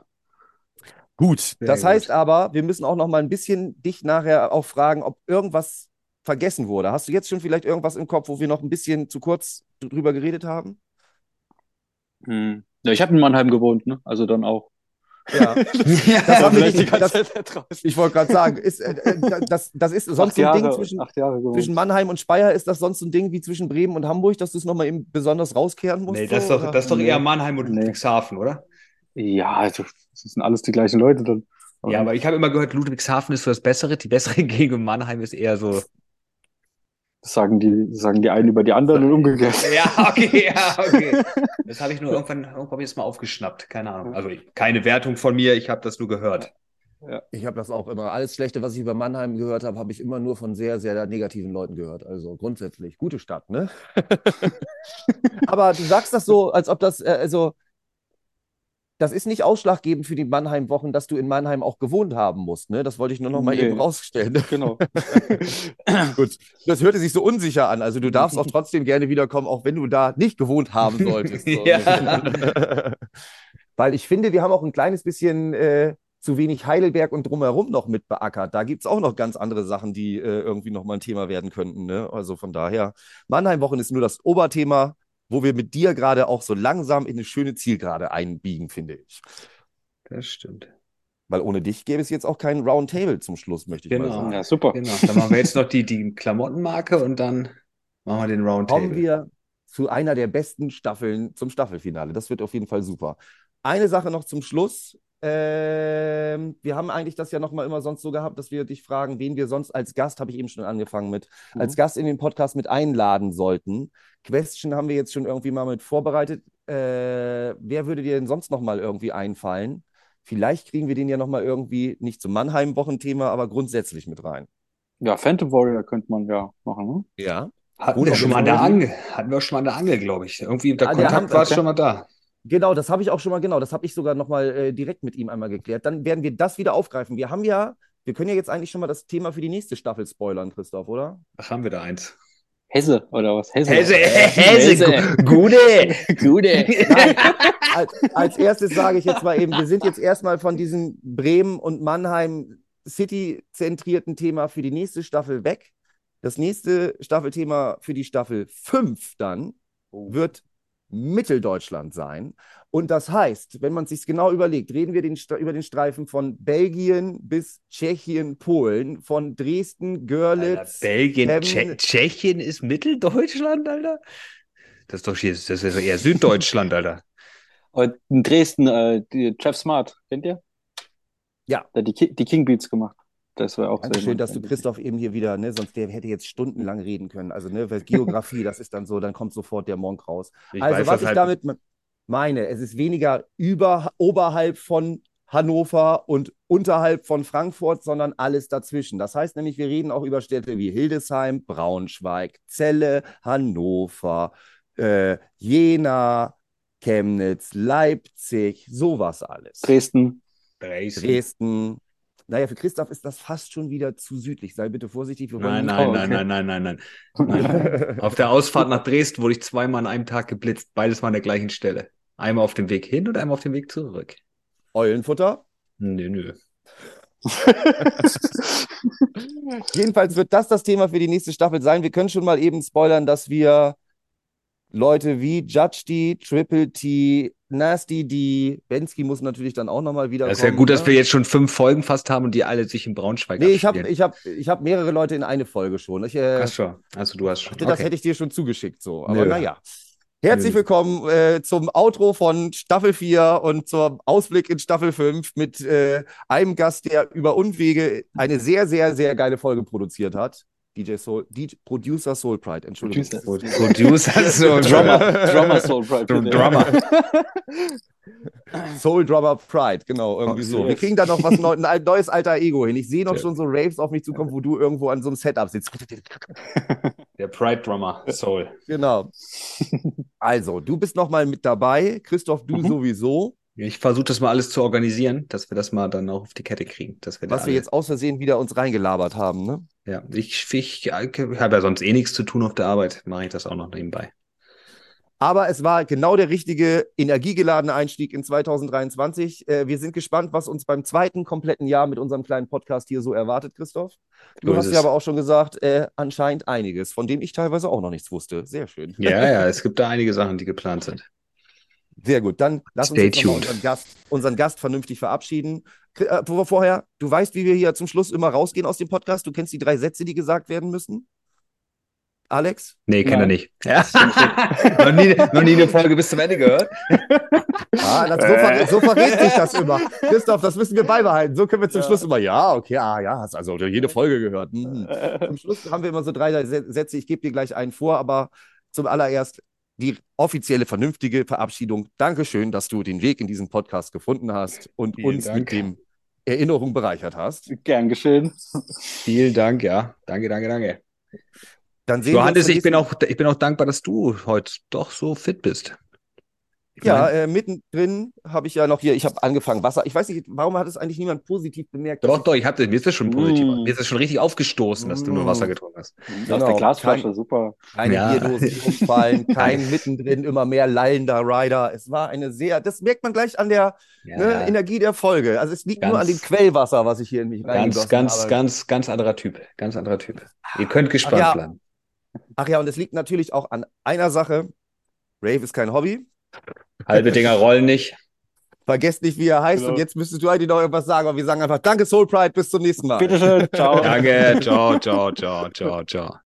Gut, Sehr das gut. heißt aber, wir müssen auch noch mal ein bisschen dich nachher auch fragen, ob irgendwas vergessen wurde. Hast du jetzt schon vielleicht irgendwas im Kopf, wo wir noch ein bisschen zu kurz drüber geredet haben? Hm. Ja, ich habe in Mannheim gewohnt, ne? Also dann auch. Ja. *laughs* ja, Das wir Vielleicht die nicht, ganze das, Zeit draußen. ich wollte gerade sagen, ist, äh, äh, das, das ist sonst acht so ein Jahre, Ding zwischen, Jahre zwischen Mannheim und Speyer, ist das sonst so ein Ding wie zwischen Bremen und Hamburg, dass du es nochmal eben besonders rauskehren musst? Nee, das ist so, doch, oder? das ist doch eher Mannheim und Nee. Ludwigshafen, oder? Ja, also, das sind alles die gleichen Leute dann. Ja, aber ich habe immer gehört, Ludwigshafen ist so das Bessere, die bessere *laughs* Gegend und Mannheim ist eher so. Das sagen die, sagen die einen über die anderen und umgekehrt. *laughs* Ja, okay, ja, okay. *laughs* Das habe ich nur irgendwann, irgendwann habe ich das mal aufgeschnappt. Keine Ahnung. Also keine Wertung von mir, ich habe das nur gehört. Ich habe das auch immer. Alles Schlechte, was ich über Mannheim gehört habe, habe ich immer nur von sehr, sehr negativen Leuten gehört. Also grundsätzlich, gute Stadt, ne? *laughs* Aber du sagst das so, als ob das, äh, also, das ist nicht ausschlaggebend für die Mannheim-Wochen, dass du in Mannheim auch gewohnt haben musst, ne? Das wollte ich nur noch mal Nee. eben rausstellen. *laughs* Genau. *laughs* Gut, das hörte sich so unsicher an. Also du darfst auch *laughs* trotzdem gerne wiederkommen, auch wenn du da nicht gewohnt haben solltest. Ja. Weil ich finde, wir haben auch ein kleines bisschen äh, zu wenig Heidelberg und drumherum noch mit beackert. Da gibt es auch noch ganz andere Sachen, die äh, irgendwie noch mal ein Thema werden könnten. Ne? Also von daher, Mannheim-Wochen ist nur das Oberthema, wo wir mit dir gerade auch so langsam in eine schöne Zielgerade einbiegen, finde ich. Das stimmt. Weil ohne dich gäbe es jetzt auch keinen Roundtable zum Schluss, möchte ich mal Genau. sagen. Ja, super. Genau. Dann machen wir jetzt noch die, die Klamottenmarke und dann machen wir den kommen Roundtable. wir zu einer der besten Staffeln zum Staffelfinale. Das wird auf jeden Fall super. Eine Sache noch zum Schluss. Ähm, wir haben eigentlich das ja nochmal immer sonst so gehabt, dass wir dich fragen, wen wir sonst als Gast, habe ich eben schon angefangen mit, Mhm. als Gast in den Podcast mit einladen sollten. Question haben wir jetzt schon irgendwie mal mit vorbereitet. Äh, wer würde dir denn sonst nochmal irgendwie einfallen? Vielleicht kriegen wir den ja nochmal irgendwie nicht zum Mannheim-Wochenthema, aber grundsätzlich mit rein. Ja, Phantom Warrior könnte man ja machen, ne? Ja. Hatten Gut, wir schon mal an der. Angel. Hatten wir schon mal an der Angel, glaube ich. Irgendwie der der Kontakt war der- schon mal da. Genau, das habe ich auch schon mal, genau, das habe ich sogar nochmal äh, direkt mit ihm einmal geklärt. Dann werden wir das wieder aufgreifen. Wir haben ja, wir können ja jetzt eigentlich schon mal das Thema für die nächste Staffel spoilern, Christoph, oder? Ach, haben wir da eins. Hesse oder was? Hesse. Hesse, Hesse, gu- Gute. Gute. *laughs* Nein, *laughs* als, als erstes sage ich jetzt mal eben, wir sind jetzt erstmal von diesem Bremen und Mannheim City-zentrierten Thema für die nächste Staffel weg. Das nächste Staffelthema für die Staffel 5 dann wird Mitteldeutschland sein. Und das heißt, wenn man es sich genau überlegt, reden wir den, über den Streifen von Belgien bis Tschechien, Polen, von Dresden, Alter, Görlitz, Belgien, Emmen- Tsche Tschechien ist Mitteldeutschland, Alter? Das ist doch hier, das ist eher Süddeutschland, *laughs* Alter. Und in Dresden, äh, die Jeff Smart, kennt ihr? Ja. Der hat die, Ki die King Beats gemacht. Das war auch sehr Dankeschön, dass du. Christoph eben hier wieder, ne, sonst der hätte jetzt stundenlang reden können. Also, ne, weil Geografie, das ist dann so, dann kommt sofort der Monk raus. Ich also, weiß was ich halt- damit me- meine, es ist weniger über, oberhalb von Hannover und unterhalb von Frankfurt, sondern alles dazwischen. Das heißt nämlich, wir reden auch über Städte wie Hildesheim, Braunschweig, Celle, Hannover, äh, Jena, Chemnitz, Leipzig, sowas alles. Dresden. Dresden. Dresden. Naja, für Christoph ist das fast schon wieder zu südlich. Sei bitte vorsichtig. Wir wollen Nein, nein, nein, nein, nein, nein, nein, nein. *laughs* Auf der Ausfahrt nach Dresden wurde ich zweimal an einem Tag geblitzt, beides mal an der gleichen Stelle. Einmal auf dem Weg hin und einmal auf dem Weg zurück. Eulenfutter. Nö, nö. *laughs* Jedenfalls wird das das Thema für die nächste Staffel sein. Wir können schon mal eben spoilern, dass wir Leute wie Judge D, Triple T, Nasty D, Bensky muss natürlich dann auch nochmal wieder Das ist ja gut, dass ne? wir jetzt schon fünf Folgen fast haben und die alle sich in Braunschweig Nee, ich habe abspielen. ich hab, ich hab mehrere Leute in eine Folge schon. Ich äh, Hast schon. Also du hast schon. dachte, das Okay. hätte ich dir schon zugeschickt so. Aber naja. Herzlich willkommen äh, zum Outro von Staffel 4 und zum Ausblick in Staffel 5 mit äh, einem Gast, der über Umwege eine sehr, sehr, sehr geile Folge produziert hat. DJ Soul, DJ, Producer Soul Pride, Entschuldigung. Producer. Producer, so Drummer, Drummer Soul Pride. Drummer. *laughs* Soul Drummer Pride, genau, irgendwie Oh, so. Wir kriegen da noch was neu, ein neues alter Ego hin. Ich sehe noch schon so Raves auf mich zukommen, wo du irgendwo an so einem Setup sitzt. *laughs* Der Pride Drummer, Soul. Genau. Also, du bist noch mal mit dabei. Christoph, du Mhm. sowieso. Ich versuche das mal alles zu organisieren, dass wir das mal dann auch auf die Kette kriegen. Dass wir Was wir jetzt aus Versehen wieder uns reingelabert haben, ne? Ja, ich, ich, ich habe ja sonst eh nichts zu tun auf der Arbeit, mache ich das auch noch nebenbei. Aber es war genau der richtige energiegeladene Einstieg in 2023. Äh, wir sind gespannt, was uns beim zweiten kompletten Jahr mit unserem kleinen Podcast hier so erwartet, Christoph. Du So hast ja aber auch schon gesagt, äh, anscheinend einiges, von dem ich teilweise auch noch nichts wusste. Sehr schön. Ja, ja, *laughs* es gibt da einige Sachen, die geplant sind. Sehr gut. Dann lass uns Stay tuned. unseren Gast, unseren Gast vernünftig verabschieden. Äh, vor- vorher, du weißt, wie wir hier zum Schluss immer rausgehen aus dem Podcast. Du kennst die drei Sätze, die gesagt werden müssen. Alex? Nee, kennt er Nein. nicht. Ja. noch, nie, noch nie eine Folge bis zum Ende gehört. Ah, das, so, ver so verrät sich das immer. Christoph, das müssen wir beibehalten. So können wir zum Ja. Schluss immer, ja, okay, ah, ja, hast also jede Folge gehört. Mhm. Zum Schluss haben wir immer so drei Sä- Sätze. Ich gebe dir gleich einen vor, aber zum allererst die offizielle, vernünftige Verabschiedung. Dankeschön, dass du den Weg in diesen Podcast gefunden hast und Vielen uns Dank. mit dem Erinnerung bereichert hast. Gern geschehen. Vielen Dank, ja. Danke, danke, danke. Dann sehen wir uns Johannes, zum ich bin, auch, ich bin auch dankbar, dass du heute doch so fit bist. Ich Ja, äh, mittendrin habe ich ja noch hier, ich habe angefangen Wasser. Ich weiß nicht, warum hat es eigentlich niemand positiv bemerkt? doch, ich- doch, ich hatte, mir ist das schon positiv. Mm. Mir ist das schon richtig aufgestoßen, dass du nur Mm. Wasser getrunken hast. Aus Genau, der Glasflasche, kein- super. Keine Ja. Bierdosen die umfallen, *laughs* kein mittendrin immer mehr lallender Rider. Es war eine sehr, das merkt man gleich an der Ja, ne, Energie der Folge. Also es liegt nur an dem Ganz- Quellwasser, was ich hier in mich ganz, reingegossen ganz, habe. ganz, ganz anderer Typ. Ganz anderer Typ. Ihr könnt gespannt ja. bleiben. Ach ja, und es liegt natürlich auch an einer Sache. Rave ist kein Hobby. Halbe Dinger rollen nicht. Vergesst nicht, wie er heißt. Genau. Und jetzt müsstest du eigentlich noch irgendwas sagen, aber wir sagen einfach Danke, Soul Pride, bis zum nächsten Mal. Bitteschön, ciao. Danke. *laughs* Ciao, ciao, ciao, ciao, ciao.